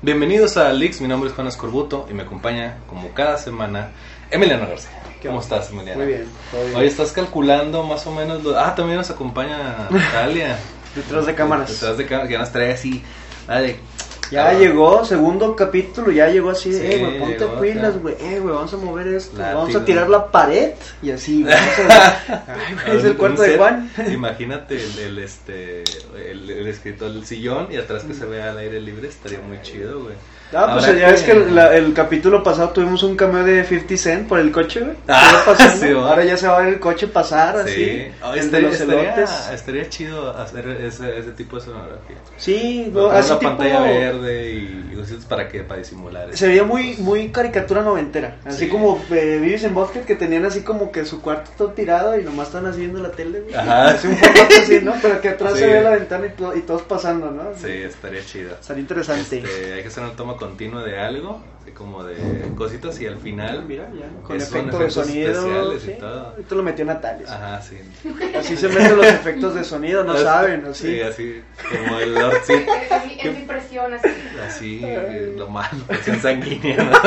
Bienvenidos a Lix, mi nombre es Juan Escorbuto y me acompaña, como cada semana, Emiliano García. ¿Cómo estás, Emiliano? Muy bien, todo bien. Hoy estás calculando más o menos. lo- Ah, también nos acompaña Talia. Detrás de cámaras. Detrás de cámaras, que nos trae así. Ya Ah, llegó, segundo capítulo, ya llegó así, Sí, eh, güey, ponte pilas, güey, eh, güey, vamos a mover esto, Látigo. vamos a tirar la pared, y así, güey, Ay, es el cuarto de Juan. Imagínate el, el, este, el, el escritor, el sillón y atrás que se vea al aire libre, estaría muy chido, güey. Ah, pues Habrá ya ves que el, la- el capítulo pasado tuvimos un cameo de 50 Cent por el coche, güey. Ah, sí. Ahora ya se va a ver el coche pasar, así, Sí, Oh, el de estaría, los estaría, estaría chido hacer ese, ese tipo de escenografía. Sí, No, así tipo... pantalla verde y, y cositas para que para disimular. Se veía muy, muy caricatura noventera. Así Sí. como eh, Vives en Bosque, que tenían así como que su cuarto todo tirado y nomás están así viendo la tele. güey. Ajá. Así un formato así, ¿no? Pero que atrás Sí. se ve la ventana y, to- y todos pasando, ¿no? Sí, estaría chido. Sería interesante. Este, hay que hacer una toma continua de algo, así como de cositas y al final. Mira, ya, con Es- son efecto de efectos sonido. especiales y todo. Ahorita lo metió Natalia. Ajá, sí. Así se meten los efectos de sonido, no saben, así. Sí, así como el Lord sí, Es mi, es mi presión así. así lo malo, presión sanguínea, ¿no?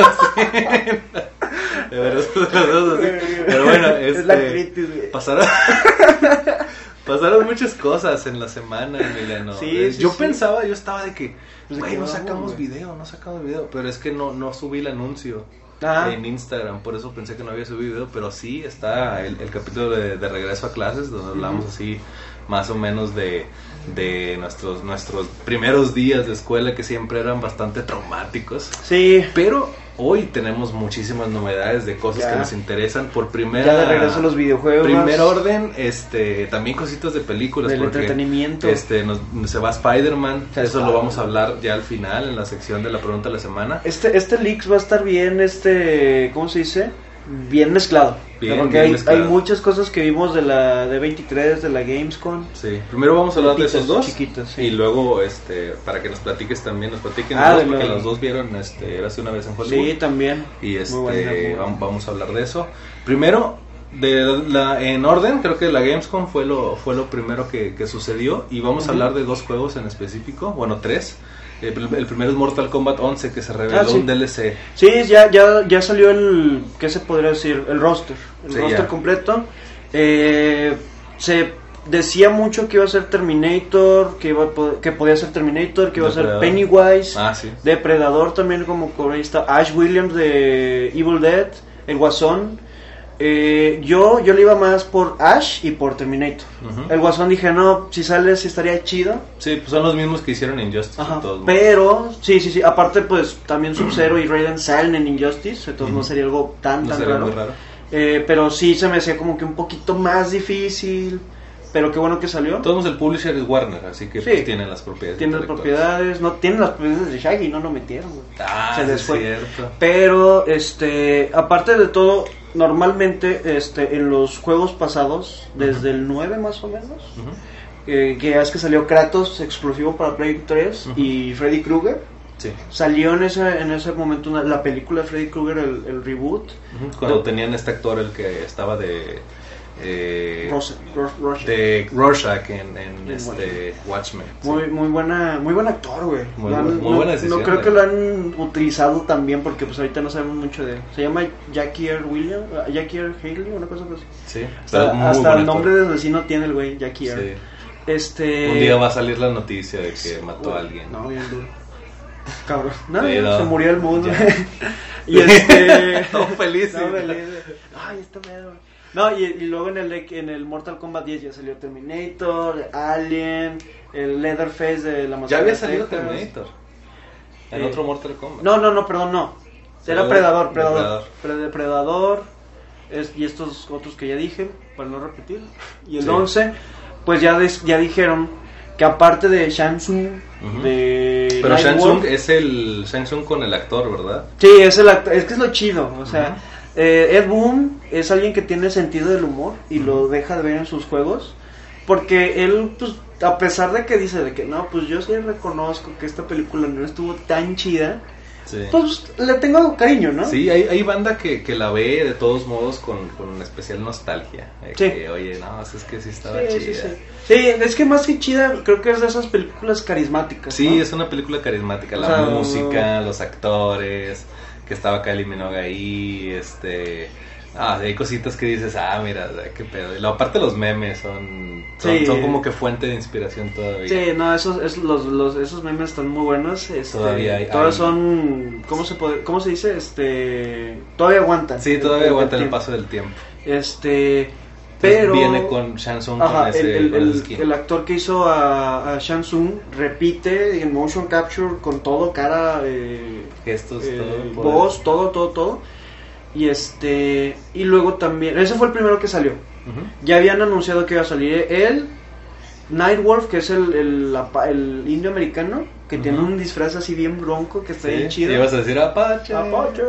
Así. De los dos así. Pero bueno, es la este, critis, güey. pasaron pasaron muchas cosas en la semana, Emiliano. Sí, Eh, sí, yo sí. pensaba, yo estaba de que, Pues, ¿de güey, no sacamos video, no sacamos video, pero es que no no subí el anuncio. Ah, en Instagram, por eso pensé que no había subido video, pero sí está el, el capítulo de, de regreso a clases, donde hablamos así más o menos de, de nuestros, nuestros primeros días de escuela que siempre eran bastante traumáticos. sí. Pero hoy tenemos muchísimas novedades de cosas Ya. que nos interesan por primera Ya de regreso a los videojuegos. primer orden, este, también cositas de películas Del porque entretenimiento. este nos, se va Spider-Man, eso lo vamos a hablar ya al final en la sección de la pregunta de la semana. Este, este Leaks va a estar bien, este, ¿cómo se dice? Bien mezclado. Bien, porque bien hay, mezclado. hay muchas cosas que vimos de la de 23, de la Gamescom. Sí, primero vamos a hablar de esos dos Chiquitos, sí. y luego este para que nos platiques también, nos platiquen Ah, los de dos, porque lo- los dos vieron este hace una vez en Hollywood Sí, también. y este vamos a hablar de eso. Primero de la en orden, creo que la Gamescom fue lo fue lo primero que, que sucedió y vamos a hablar de dos juegos en específico, bueno, tres. El, primero es Mortal Kombat 11 que se reveló Ah, sí. un DLC. Sí, ya, ya, ya salió el, ¿qué se podría decir? El roster. El Sí, roster ya. completo. Eh, se decía mucho que iba a ser Terminator, que, iba a que podía ser Terminator, que iba a ser. Pennywise. Ah, sí. Depredador también como corista, Ash Williams de Evil Dead, el Guasón. Eh, yo, yo le iba más por Ash y por Terminator. El Guasón dije, no, si sale, si estaría chido. Sí, pues son los mismos que hicieron Injustice. Ajá, todos pero, sí, sí, sí. Aparte, pues también Sub-Zero y Raiden salen en Injustice. Entonces no sería algo tan, no tan sería raro. muy raro. Eh, pero sí se me hacía como que un poquito más difícil. Pero qué bueno que salió. Todos el publisher es Warner, así que Sí. pues, tienen las propiedades. Tiene las propiedades, no tienen las propiedades de Shaggy, no lo metieron. Ah, Se sí les es fue. cierto. Pero, este, aparte de todo, normalmente, este, en los juegos pasados, desde el 9 más o menos, eh, que es que salió Kratos exclusivo para Play 3 Ujú. y Freddy Krueger, Sí. salió en ese, en ese momento una- la película de Freddy Krueger, el, el reboot, Cuando tenían este actor, el que estaba de. Eh, Rosa- Rorschach. de Rorschach en, este Watchmen. sí. Muy, muy buena, muy buen actor, güey. Muy Lo han- bu- muy no, buena decisión, no creo que lo han utilizado también porque pues ahorita no sabemos mucho de él. Se llama Jackie R. Williams, ah, Jackie R. Haley, una cosa así. Sí, Hasta, el nombre de vecino tiene el güey, Jackie R. Sí. Este. Un día va a salir la noticia de que mató a alguien. No, bien duro. Cabrón. No, Sí, ya, no. se murió el mundo. Y este. Todo feliz. Sí. feliz. Ay, está pedo. No, y, y luego en el, en el Mortal Kombat 10 ya salió Terminator, Alien, el Leatherface de la Ya había salido Texas. Terminator. En Eh, otro Mortal Kombat. No, no, no, perdón, no. Era Predador, Predador. Depredador. Pre- Depredador. es- y estos otros que ya dije, para no repetir. Y el Sí. 11, pues ya, des- ya dijeron que aparte de Shang Tsung, Ujú. de Pero Tsung es el Shang Tsung con el actor, ¿verdad? Sí, es el actor, es que es lo chido, o sea, Ujú. Eh, Ed Boon es alguien que tiene sentido del humor y lo deja de ver en sus juegos, porque él, pues, a pesar de que dice de que no, pues yo sí reconozco que esta película no estuvo tan chida, Sí. pues le tengo cariño, ¿no? Sí, hay, hay banda que, que la ve de todos modos con, con especial nostalgia. eh, Sí. que, oye, no, es que sí estaba Sí, chida. sí, sí. Sí, es que más que chida, creo que es de esas películas carismáticas. Sí, ¿no? es una película carismática. La O sea, música, los actores, que estaba Kylie Minogue ahí, este... Ah, hay cositas que dices, ah, mira, qué pedo. Y aparte los memes son, son, Sí. son como que fuente de inspiración todavía. Sí, no, esos, esos, los, los- esos memes están muy buenos. Este, Todavía hay- todos hay- son, ¿cómo se puede, cómo se dice? Este, todavía aguantan. Sí, todavía aguanta el paso del tiempo. Este, pero Viene con Shansung Ajá, con ese, el, con actor que hizo a, Tsung repite en motion capture con todo, cara, eh, Gestos, eh, todo. voz, todo, todo, todo. Y este, y luego también, ese fue el primero que salió. Ya habían anunciado que iba a salir él, Nightwolf, que es el, el, el indio americano, que tiene un disfraz así bien bronco, que está Sí, bien chido. ibas a decir Apache. Apache,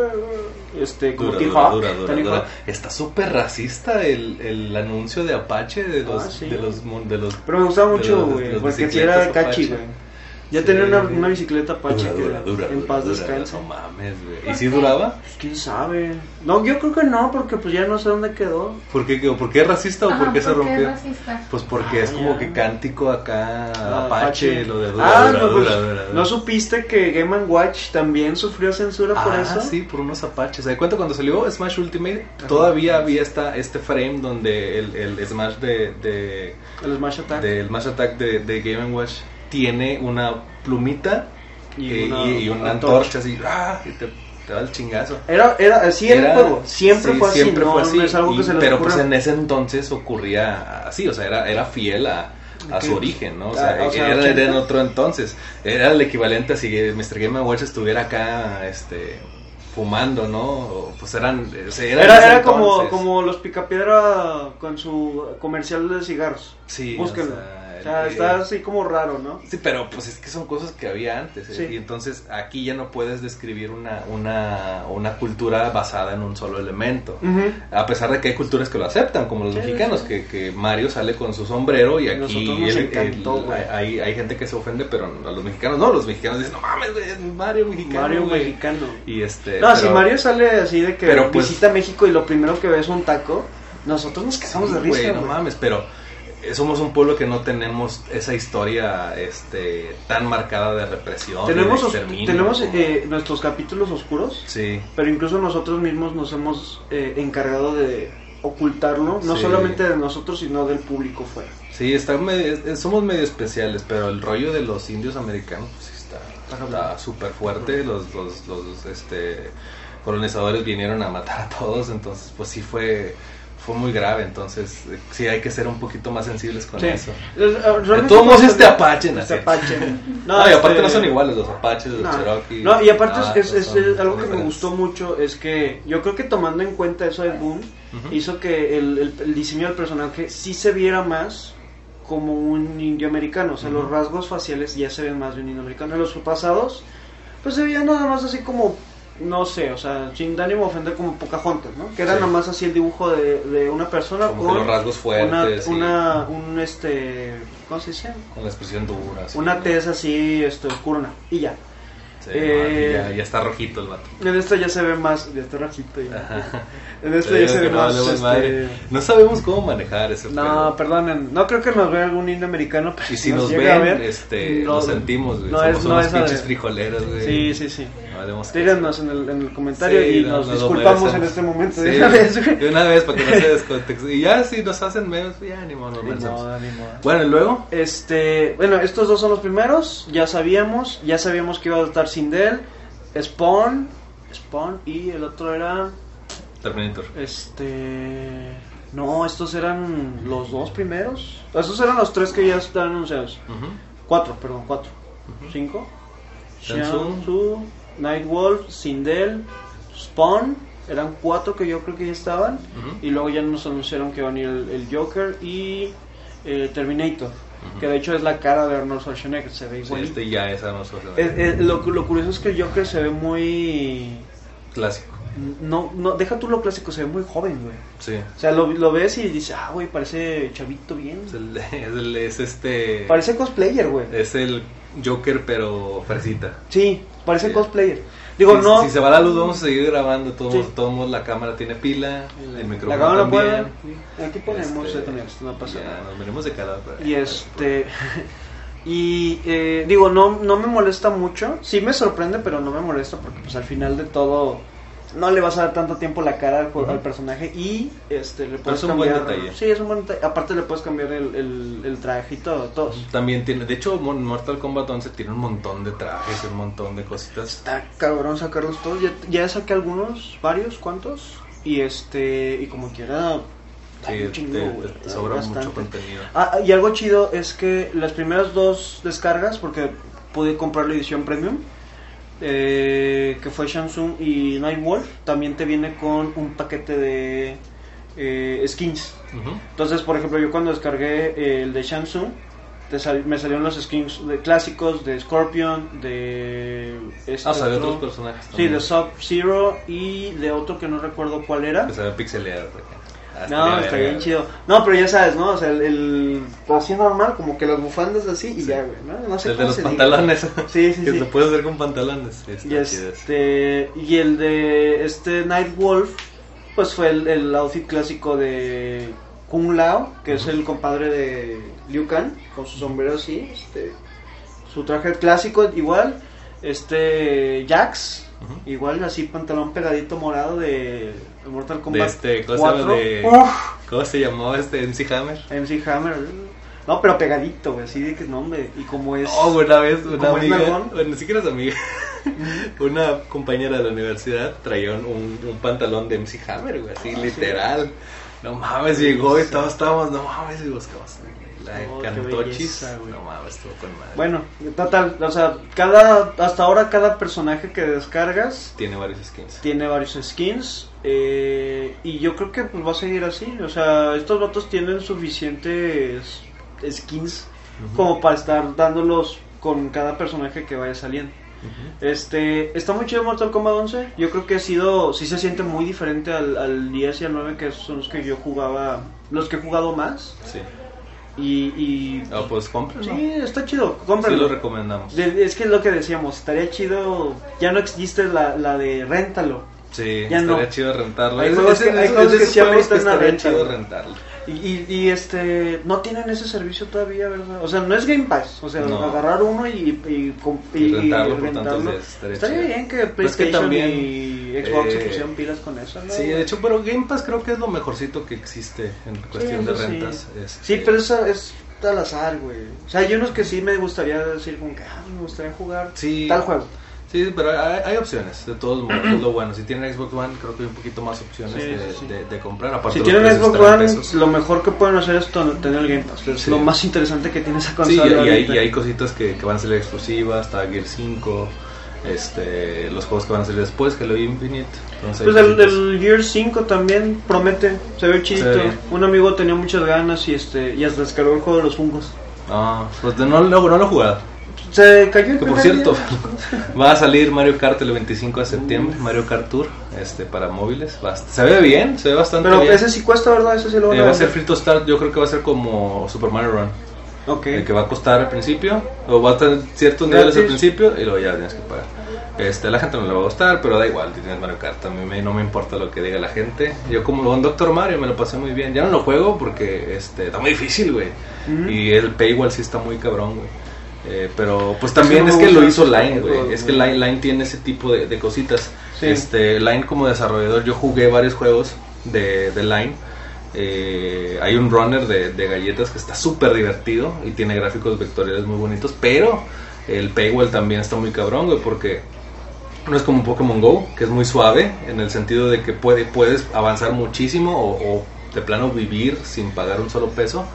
este, como Dura. Está súper racista el, el anuncio de Apache de los, Ah, sí. de los, de los Pero me gustaba de mucho, güey, porque era catchy, Apache. güey. Ya Sí. tenía una, una bicicleta Apache Dura, que dura, dura, en paz dura, descanse. No mames, güey. ¿Y ¿Por si duraba? Pues, ¿Quién sabe? No, yo creo que no, porque pues ya no sé dónde quedó. ¿Por qué, quedó? ¿Por qué es racista o Ajá, por qué se ¿por rompió? es racista? Pues porque Ah, es como ya. que cántico acá, Ah, Apache, lo de dura, ah, dura, no, pues, dura, dura, dura. ¿no supiste que Game Watch también sufrió censura por Ah, eso? sí, por unos apaches. ¿Se cuenta cuando salió Smash Ultimate? Todavía había esta, este frame donde el, el Smash de, de, El Smash Attack. del Smash Attack de, de Game Watch tiene una plumita Y y, una- y- y una antorcha. antorcha así, ¡ah! y te, te da el chingazo. Era, era, así era, el juego. Siempre sí, fue así. siempre no, fue así, no es algo y- que se les pero ocurra. pues en ese entonces ocurría así, o sea, era, era fiel a, a su origen, ¿no? O Ah, sea, o sea, era, era en 80. otro entonces. Era el equivalente a si Mr. Game Watch estuviera acá, este fumando, ¿no? Pues eran, o sea, era, Era, como, como los Picapiedra con su comercial de cigarros. Sí, Búsquenlo. o sea, O sea, el- está así como raro, ¿no? Sí, pero pues es que son cosas que había antes. ¿eh? Sí. Y entonces aquí ya no puedes describir una, una, una cultura basada en un solo elemento. A pesar de que hay culturas que lo aceptan, como los Sí, mexicanos, sí. Que, que Mario sale con su sombrero y aquí nos encantó, güey. hay, hay gente que se ofende, pero a los mexicanos no. Los mexicanos dicen, no mames, güey, es Mario mexicano. Mario güey". mexicano. Y este, No, pero- si Mario sale así de que pero, pues- visita México y lo primero que ve es un taco, nosotros nos Sí, quedamos de güey, risa. no güey. mames, pero somos un pueblo que no tenemos esa historia este tan marcada de represión. y de Tenemos, tenemos como- eh, nuestros capítulos oscuros, Sí. pero incluso nosotros mismos nos hemos eh, encargado de ocultarlo, no Sí. solamente de nosotros, sino del público fuera. Sí, está medio- eh, somos medio especiales, pero el rollo de los indios americanos pues, está súper fuerte. Los, los, los este, colonizadores vinieron a matar a todos, entonces pues sí fue fue muy grave, entonces eh, sí hay que ser un poquito más sensibles con Sí. eso. Es- eh, todos modos, este Apache, ¿no? Este Apache. No, y aparte este- no son iguales los apaches, los No, Cherokee. no, y aparte Ah, es, es- es algo que me gustó mucho, es que yo creo que tomando en cuenta eso de Boom, hizo que el, el- el diseño del personaje sí se viera más como un indio americano, o sea, los rasgos faciales ya se ven más de un indio americano. En los pasados, pues se veía nada más así como, no sé, o sea, sin ánimo de ofender como Pocahontas, ¿no? Que era Sí. nada más así el dibujo de, de una persona Como con los rasgos fuertes. una, una, un este, ¿cómo se dice? Con la expresión dura. Una ¿no? tez así, este, oscurona, y ya. Sí, Eh, no, ya, ya está rojito el vato. En esta ya se ve más, ya está rojito ya. En esta ya se ve más, este. No sabemos cómo manejar ese No, perdonen, no creo que nos vea algún indio americano. pero Y si nos a ven, ver, este, no- lo sentimos, güey. no Somos es- no unos es pinches adrede. frijoleros, güey. Sí, sí, sí. Díganos en el, en el comentario Sí, y no, nos disculpamos en este momento. Sí, de una vez, güey. De una vez, para que no se descontexte. Y ya, si nos hacen memes, pues ya, ni modo, nos Ni merecemos. modo, ni modo. Bueno, y luego, Este, bueno, estos dos son los primeros, ya sabíamos, ya sabíamos que iba a estar Sindel, Spawn, Spawn y el otro era, Terminator. este, no, estos eran los dos primeros, estos eran los tres que ya están anunciados, Ujú. cuatro, perdón, cuatro, cinco, Shang Tzu, Nightwolf, Sindel, Spawn, eran cuatro que yo creo que ya estaban, y luego ya nos anunciaron que va a venir el, el Joker y eh, Terminator. Que de hecho es la cara de Arnold Schwarzenegger, se ve Sí, igual. este ya es a nosotros. lo, lo curioso es que el Joker se ve muy... Clásico. No, no, deja tú lo clásico, se ve muy joven, güey. Sí. O sea, lo, lo ves y dices, ah, güey, parece chavito bien. Es, el, es, el- es este. Parece cosplayer, güey. Es el Joker, pero fresita. Sí, parece Sí. cosplayer. Digo, si, no. si se va la luz, vamos a seguir grabando. Todos, Sí. todos la cámara tiene pila, el la micrófono cámara también. puede. Aquí ponemos Este, Ethernet, no pasa ya, nada. Nos venimos de cara. pero- Y este. Y eh, digo, no, no me molesta mucho. Sí me sorprende, pero no me molesta porque, pues al final de todo, no le vas a dar tanto tiempo la cara al, personaje. Y este, le puedes es un buen detalle. Sí, es un buen detalle. Aparte, le puedes cambiar el, el, el traje y todo. Todos. También tiene, de hecho, Mortal Kombat 11 tiene un montón de trajes, un montón de cositas. Está cabrón sacarlos todos. Ya, ya saqué algunos, varios, ¿cuántos? Y este, y como quiera. Sí, chingo, te, te sobra bastante. mucho contenido. Ah, y algo chido es que las primeras dos descargas, porque pude comprar la edición premium, eh, que fue Samsung y Nightwolf, también te viene con un paquete de eh, skins. Entonces, por ejemplo, yo cuando descargué eh, el de Samsung, te sal- me salieron los skins de clásicos de Scorpion, de... este Ah, o sea, de otro- otros personajes Sí, también. de Sub-Zero y de otro que no recuerdo cuál era. Que se ve pixeleado. Ah, No, estaría bien chido. No, pero ya sabes, ¿no? O sea, el, el así normal, como que las bufandas así y Sí. ya, güey, ¿no? No sé El de los se diga. pantalones. Sí, sí, que sí. se puede hacer con pantalones. Está Y este y el de este Nightwolf pues fue el, el outfit clásico de Kung Lao, que es el compadre de Liu Kang con su sombrero así, este su traje clásico igual, este Jax igual así pantalón pegadito morado de Mortal De Kombat este, ¿cómo se llama? 4. De. ¿Cómo se llamó este MC Hammer? MC Hammer. No, pero pegadito, güey, así de que nombre. Y como es. Oh, una vez una ¿Cómo es amiga, bueno, ni siquiera es amiga, una compañera de la universidad traía un, un- pantalón de MC Hammer, güey, así literal. No mames, llegó y todos estábamos, no mames, y buscamos la de Oh, qué Cantochis. belleza, güey. No mames, estuvo con madre. Bueno, total, o sea, cada. Hasta ahora, cada personaje que descargas Tiene varios skins. tiene varios skins. eh, y yo creo que pues va a seguir así. O sea, estos vatos tienen suficientes skins como para estar dándolos con cada personaje que vaya saliendo. Este, está muy chido Mortal Kombat 11. Yo creo que ha sido, sí se siente muy diferente al, al 10 y al 9, que son los que yo jugaba, los que he jugado más. Sí. Y, y Ah, pues cómpralo. sí, está chido, Sí cómprenlo. lo recomendamos. Es que es lo que decíamos, estaría chido, ya no existe la, la de réntalo. Sí, Ya estaría no. chido rentarlo. Hay juegos que- hay juegos que sí una estaría renta, chido rentarlo. Y, y, y, este, no tienen ese servicio todavía, ¿verdad? O sea, no es Game Pass, o sea, No. agarrar uno y, y, Y rentarlo por tantos días, estaría Estaría bien que Pero es que PlayStation también, y Xbox se eh, pusieran pilas con eso, ¿no? Sí, de hecho, pero Game Pass creo que es lo mejorcito que existe en cuestión de sí. rentas. este, Sí, pero eso es al azar, güey. O sea, hay unos que sí me gustaría decir como que, ah, me gustaría jugar Sí. tal juego. Sí, pero hay, hay opciones, de todos modos, es lo bueno. Si tienen Xbox One, creo que hay un poquito más opciones Sí, de, sí, sí. de- de comprar. Aparte Si los tienen Xbox One, pesos. lo mejor que pueden hacer es tener el Game Pass. Es Sí. lo más interesante que tiene esa Sí, consola. y, y hay, y hay cositas que, que van a salir exclusivas, está Gear 5, este, los juegos que van a salir después, Halo Infinite. Entonces Pues el, el Gear 5 también promete, se ve chidito. Se. Un amigo tenía muchas ganas y este y hasta descargó el juego de los fungos. Ah, pues de- no, no, no lo he jugado. Se cayó el Que por cierto, día. va a salir Mario Kart el 25 de septiembre, Mario Kart Tour, este, para móviles. Se ve bien, se ve bastante Pero bien. ese sí cuesta, ¿verdad? Ese sí lo van Eh, a va a ser free to start, yo creo que va a ser como Super Mario Run. Ok. El que va a costar al principio, o va a tener ciertos niveles al principio y luego ya tienes que pagar. Este, la gente no le va a gustar, pero da igual, tienes Mario Kart, a mí me- no me importa lo que diga la gente. Yo como con Doctor Mario me lo pasé muy bien. Ya no lo juego porque este, está muy difícil, güey. Y el paywall sí está muy cabrón, güey. Eh, pero pues también es que lo hizo Line, güey. Es que. Line, Line tiene ese tipo de, de cositas. Sí. Este, Line como desarrollador, yo jugué varios juegos de, de Line. Eh, hay un runner de, de galletas que está súper divertido y tiene gráficos vectoriales muy bonitos, pero el paywall también está muy cabrón, güey, porque no es como Pokémon Go, que es muy suave en el sentido de que puede, puedes avanzar muchísimo o, o de plano vivir sin pagar un solo peso.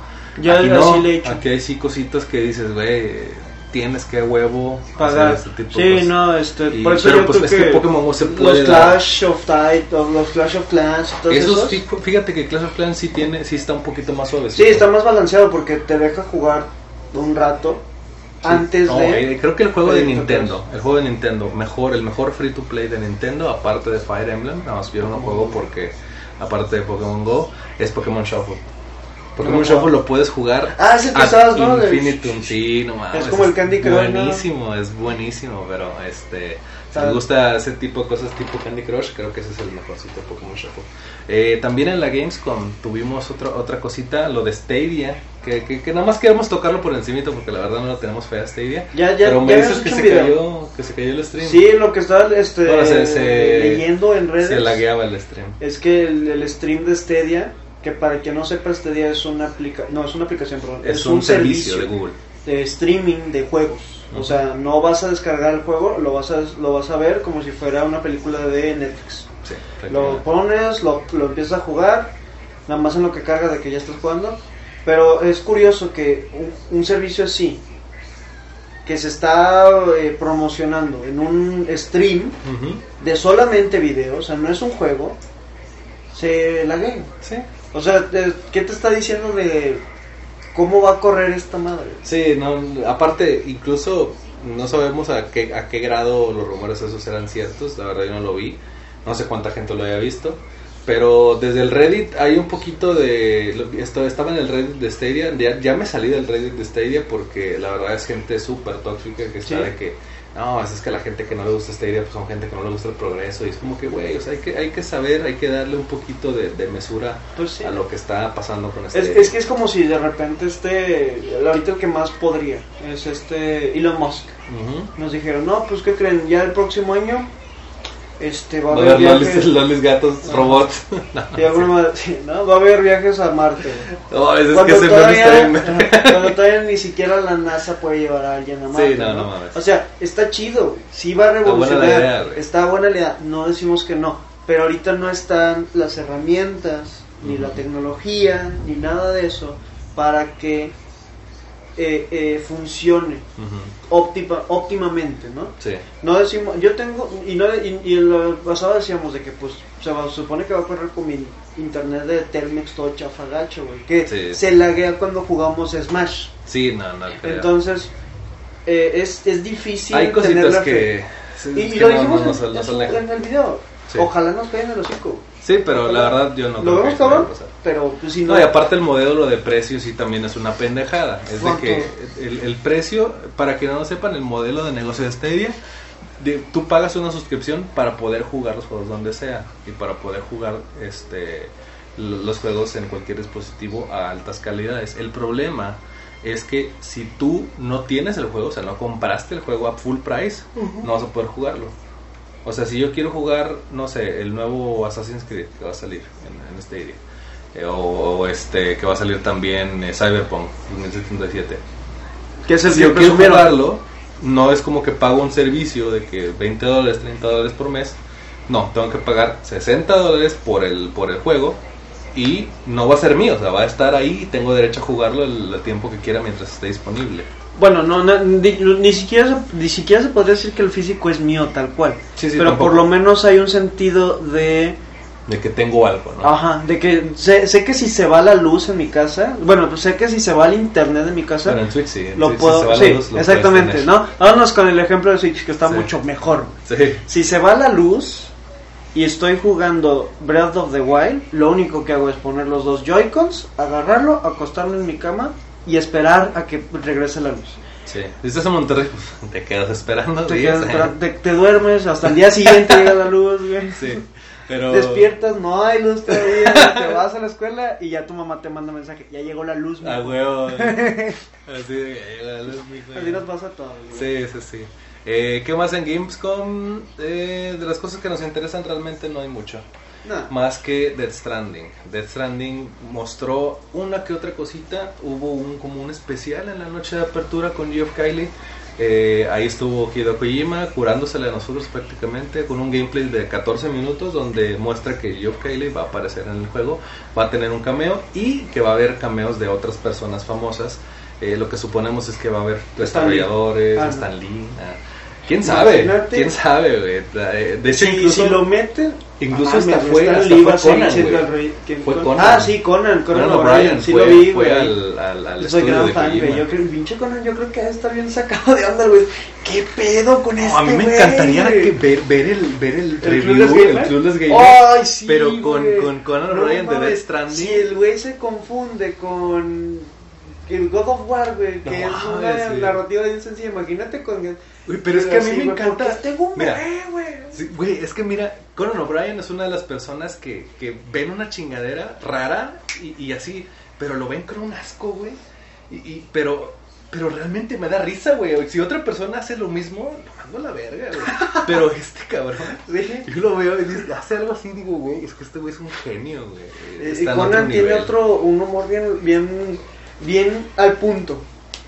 Ya aquí no, le he hecho. aquí hay sí cositas que dices, güey, tienes que huevo Pagar. hacer este tipo de Sí, cosas. no, este, Y- por eso pero yo pues creo es que Pokémon Go se puede los. Clash of Tide, los Clash of Clans, Esos, esos, fí- fíjate que Clash of Clans sí tiene, sí está un poquito más suave. sí, está más balanceado porque te deja jugar un rato antes No, de... eh, creo que el juego de de Nintendo, el juego de Nintendo, mejor, el mejor free to play de Nintendo, aparte de Fire Emblem, nada más vieron un juego porque, aparte de Pokémon Go, es Pokémon Shuffle. Pokémon No, Shuffle lo puedes jugar Ah, es el que ad estabas, ¿no? Infinitum, sí, no mames. Es como el Candy Crush. Buenísimo, es buenísimo, pero este, está- les gusta ese tipo de cosas tipo Candy Crush, creo que ese es el mejorcito Pokémon Shuffle. Eh, también en la Gamescom tuvimos otra otra cosita, lo de Stadia, que, que, que nada más queremos tocarlo por encimito porque la verdad no lo tenemos fea Stadia. Ya, ya, pero me ya dices que se, un video. cayó, que se cayó el stream. Sí, lo que estaba este, Bueno, se- se- leyendo en redes Se lagueaba el stream. es que el, el stream de Stadia, que para el que no sepa Stadia es una aplica no es una aplicación, perdón, Es, un, servicio, de Google. de streaming de juegos. O sea, no vas a descargar el juego, lo vas a lo vas a ver como si fuera una película de Netflix. Sí, Lo pones, lo, lo empiezas a jugar, nada más en lo que carga de que ya estás jugando. Pero es curioso que un, un servicio así, que se está eh, promocionando en un stream de solamente video, o sea, no es un juego, se laguea. Sí. O sea, ¿qué te está diciendo de cómo va a correr esta madre? Sí, no, aparte, incluso no sabemos a qué, a qué grado los rumores esos eran ciertos, la verdad yo no lo vi, no sé cuánta gente lo haya visto, pero desde el Reddit hay un poquito de, esto, estaba en el Reddit de Stadia, ya, ya me salí del Reddit de Stadia porque la verdad es gente súper tóxica que está Sí. de que, no, es que la gente que no le gusta Stadia pues son gente que no le gusta el progreso y es como que, güey, o sea, hay que, hay que saber, hay que darle un poquito de, de mesura Pues sí. a lo que está pasando con Es, Stadia. es que es como si de repente este, ahorita el que más podría es este Elon Musk. Nos dijeron, no, pues ¿qué creen? Ya el próximo año este, va a Va a haber viajes... lolis, gatos, robots. Sí, sí, ¿no? Va a haber viajes a Marte. No, es, que Cuando meme todavía, está cuando todavía ni siquiera la NASA puede llevar a alguien a Marte. no, no mames. O sea, está chido, güey. sí va a buena la revolucionar. idea, güey. está buena la idea, no decimos que no. Pero ahorita no están las herramientas, ni la tecnología, ni nada de eso para que eh, eh, funcione óptima, óptimamente, ¿no? Sí. No decimos, yo tengo, y, no, y, y en lo pasado decíamos de que pues se va- supone que va a correr con mi internet de Telmex todo chafagacho, güey, que Sí. se laguea cuando jugamos Smash. Sí, no, no. creo. Entonces, eh, es, es difícil hay tener cositas la fe. que. sí, Y, lo dijimos no- no no en el video. Sí. Ojalá nos caigan el hocico. Sí, pero la verdad yo no Lo creo vemos que cabrón, pasar. pero pues si no... No, y aparte el modelo de precio sí también es una pendejada. Es de que el, el precio, para que no lo sepan, el modelo de negocio de Stadia, de- tú pagas una suscripción para poder jugar los juegos donde sea y para poder jugar este lo- los juegos en cualquier dispositivo a altas calidades. El problema es que si tú no tienes el juego, o sea, no compraste el juego a full price, no vas a poder jugarlo. O sea, si yo quiero jugar, no sé, el nuevo Assassin's Creed que va a salir en, en Stadia, eh, o, o este que va a salir también eh, Cyberpunk 2077. que es el Si yo quiero jugarlo, no es como que pago un servicio de que 20 dólares, 30 dólares por mes. No, tengo que pagar 60 dólares por el, por el juego y no va a ser mío, o sea, va a estar ahí y tengo derecho a jugarlo el, el tiempo que quiera mientras esté disponible. Bueno, no, no, ni, ni siquiera se- ni siquiera se podría decir que el físico es mío tal cual. Sí, sí, pero tampoco. por lo menos hay un sentido de De que tengo algo, ¿no? Ajá, de que sé, sé que si se va la luz en mi casa, bueno, pues sé que si se va el internet de mi casa, Pero en Switch sí. en lo Switch, si puedo, se va la sí, luz, lo puedes exactamente. ¿no? Vámonos con el ejemplo de Switch que está Sí. mucho mejor. Sí. Si se va la luz y estoy jugando Breath of the Wild, lo único que hago es poner los dos Joy-Cons, agarrarlo, acostarme en mi cama y esperar a que regrese la luz. Sí. Si estás en Monterrey, pues te quedas esperando. Te, días, quedas ¿eh? esperando- te- te duermes, hasta el día siguiente llega la luz, güey. Sí. Pero. Despiertas, no hay luz todavía, te vas a la escuela y ya tu mamá te manda mensaje, ya llegó la luz. A mijo". huevo. Así de que la luz, mijo. Así nos pasa a todos. güey. Sí, sí, sí. Eh, ¿Qué más en Gamescom? Eh, de las cosas que nos interesan realmente no hay mucho. Más que Death Stranding. Death Stranding mostró una que otra cosita. Hubo un como un especial en la noche de apertura con Geoff Kylie. Eh, ahí estuvo Hideo Kojima curándosele a nosotros prácticamente con un gameplay de 14 minutos donde muestra que Geoff Kylie va a aparecer en el juego, va a tener un cameo y que va a haber cameos de otras personas famosas. Eh, lo que suponemos es que va a haber Stan Lee. desarrolladores, Ah. Stan Lee. ah. ¿Quién sabe? Imagínate. ¿Quién sabe, güey? Eh, De hecho, si, incluso... si lo meten, incluso ah, hasta fue- hasta fue Conan. Ah, sí, Conan, Conan, O'Brien, sí fue, lo vi, güey. al, al, al Yo soy gran fan, güey. Yo creo el pinche Conan, yo creo que debe estar bien sacado de onda, güey. ¿Qué pedo con este No, a mí me encantaría que ver, ver el, ver el, ¿El review, Gamer? el Clueless Gamer, Ay, sí, pero con, con Conan O'Brien de Death Stranding. Si el güey se confunde con el God of War, güey, que No es una sí. narrativa bien sencilla. Imagínate con. Güey, pero es que a mí me güey, encanta. Mira, bebé, güey. Sí, güey, es que mira, Conan O'Brien es una de las personas que, que ven una chingadera rara y, y así, pero lo ven con un asco, güey. Y, y- pero, pero realmente me da risa, güey. Si otra persona hace lo mismo, lo mando a la verga, güey. Pero este cabrón, Sí. yo lo veo y dice, hace algo así, digo, güey, es que este güey es un genio, güey. Eh, Y Conan tiene otro, un humor bien, bien, bien al punto.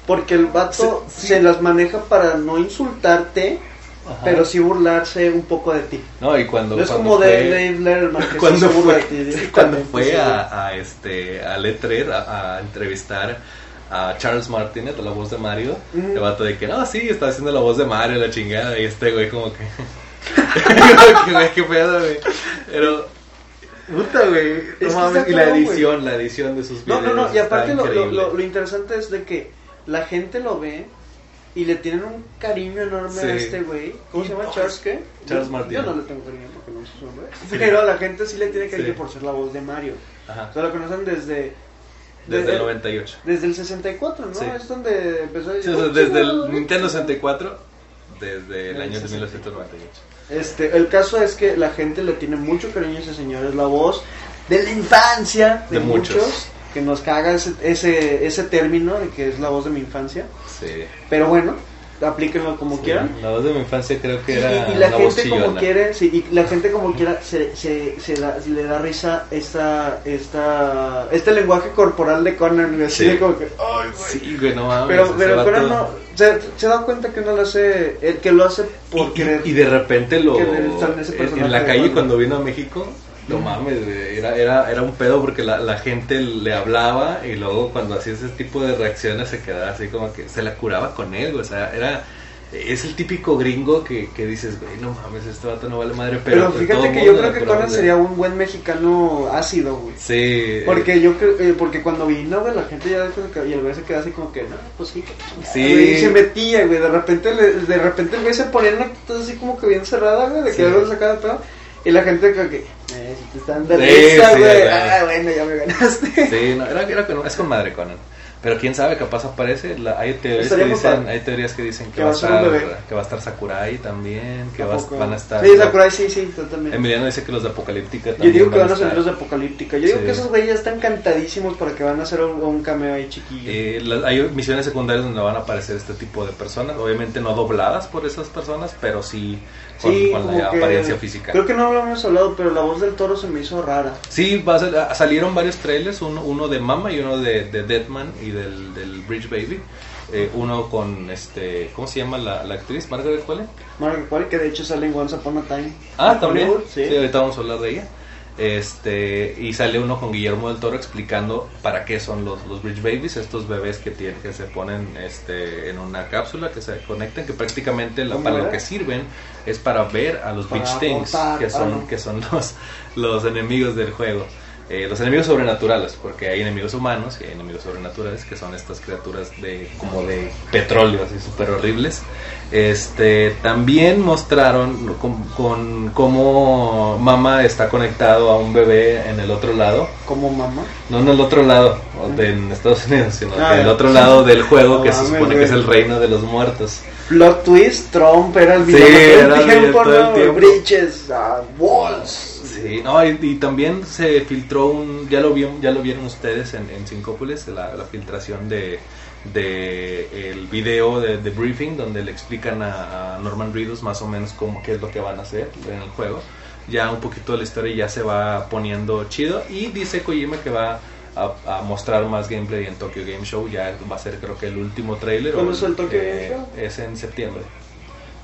Porque el vato sí. se las maneja para no insultarte, Ajá. pero sí burlarse un poco de ti. No, y cuando. No es cuando como fue- de Dave Letterman que cuando se burla fue, de ti cuando fue sí. a, a este a E3 a, a entrevistar a Charles Martinet, la voz de Mario, el vato de que no, sí, está haciendo la voz de Mario, la chingada, y este güey como que que güey, qué pedo, güey. Pero puta, güey, no mames, y la edición, la edición de sus No, videos. no, no, y aparte lo, lo, lo- interesante es de que la gente lo ve y le tienen un cariño enorme a Sí. este güey. ¿Cómo se llama? no, ¿Charles qué? Charles Yo- Martin. Yo no le tengo cariño porque no sé su nombre. Pero la gente sí le tiene cariño Sí. por ser la voz de Mario. Ajá. O sea, lo conocen desde... Desde de- el 98. Desde el 64, ¿no? Sí. Es donde empezó a Sí, decir... o sea, "Oh, desde el ¿eh?". Nintendo 64, desde el El año de 64. 1998. Este, el caso es que la gente le tiene mucho cariño a ese señor, es la voz de la infancia de, De muchos. muchos, que nos caga ese, ese, ese término de que es la voz de mi infancia, Sí. pero bueno, aplíquenlo como Sí, quieran. La voz de mi infancia creo que Y, era y la una gente como quiere, sí, y la gente como quiera se, se, se da- le da risa esta, esta, este lenguaje corporal de Conan, así Sí. de como que, ay, güey. Sí, güey, no mames. Pero, pero Conan no, se, se da cuenta que no lo hace, el que lo hace por y, querer. y, y de repente lo. En, la calle cuando vino a México. No mames, güey, era, era, era un pedo porque la, la gente le hablaba y luego cuando hacía ese tipo de reacciones se quedaba así como que se la curaba con él, güey, o sea, era, es el típico gringo que, que dices, güey, no mames, este vato no vale madre, pero, Pero, todo fíjate que yo creo que Conan de- sería un buen mexicano ácido, güey. Sí. Porque yo creo, eh, porque cuando vino, güey, la gente ya y el güey se quedaba así como que, no, pues sí, Sí. güey, y se metía, güey, de repente, le- de repente el güey se ponía una actitud así como que bien cerrada, güey, de Sí. que algo sacaba de pedo, y la gente como que, eh, si te están dando Sí, risa, sí, güey, güey. ah, bueno, ya me ganaste. Sí, no, era, era con- es con madre Conan. Pero quién sabe, capaz aparece. La- hay, teorías que dicen, hay teorías que dicen que, va, a estar, que va a estar Sakurai también, que va van a estar. Sí, Sakurai, sí, sí, totalmente. Emiliano dice que los de Apocalíptica Yo también. digo que van a salir los de Apocalíptica. Yo digo Sí. que esos güeyes están cantadísimos para que van a hacer un, un cameo ahí chiquillo. Eh, la- hay misiones secundarias donde van a aparecer este tipo de personas, obviamente no dobladas por esas personas, pero sí con, Sí, con la apariencia física. Creo que no lo hemos hablado, pero la voz del toro se me hizo rara. Sí, va a ser- ah, salieron varios trailers, uno, uno de Mama y uno de, de Deadman y del, del Bridge Baby. Eh, uno con, este, ¿cómo se llama la, la actriz? Margaret Qualley. Margaret Qualley, que de hecho sale en Once Upon a Time. Ah, también. Hollywood, Sí. Sí. ahorita vamos a hablar de ella. Este, y sale uno con Guillermo del Toro explicando para qué son los, los Bridge Babies, estos bebés que tienen, que se ponen este, en una cápsula, que se conectan, que prácticamente la, ¿Cómo para lo que sirven es para ver a los Para Beach Things, que son, ah, no. que son los, los enemigos del juego. Eh, los enemigos sobrenaturales, porque hay enemigos humanos y hay enemigos sobrenaturales, que son estas criaturas de como de petróleo, así súper horribles. Este, también mostraron con, con cómo mamá está conectado a un bebé en el otro lado, Como mamá. no en el otro lado de, en Estados Unidos, sino Ah, del otro lado del juego No que se supone que es el reino de los muertos. Plot twist, Trump era el Sí, villano era todo el el tiempo, ¿no? Bridges, ah, Walls. Sí, no, y, y también se filtró un, ya lo vieron, ya lo vieron ustedes en, en Sincópolis, la, la filtración de, de el video de, de briefing donde le explican a, a Norman Reedus más o menos cómo qué es lo que van a hacer en el juego. Ya un poquito de la historia ya se va poniendo chido y dice Kojima que va a, a mostrar más gameplay en Tokyo Game Show, ya va a ser creo que el último trailer. ¿Cuándo es el Tokyo eh, Game Show? Es en septiembre.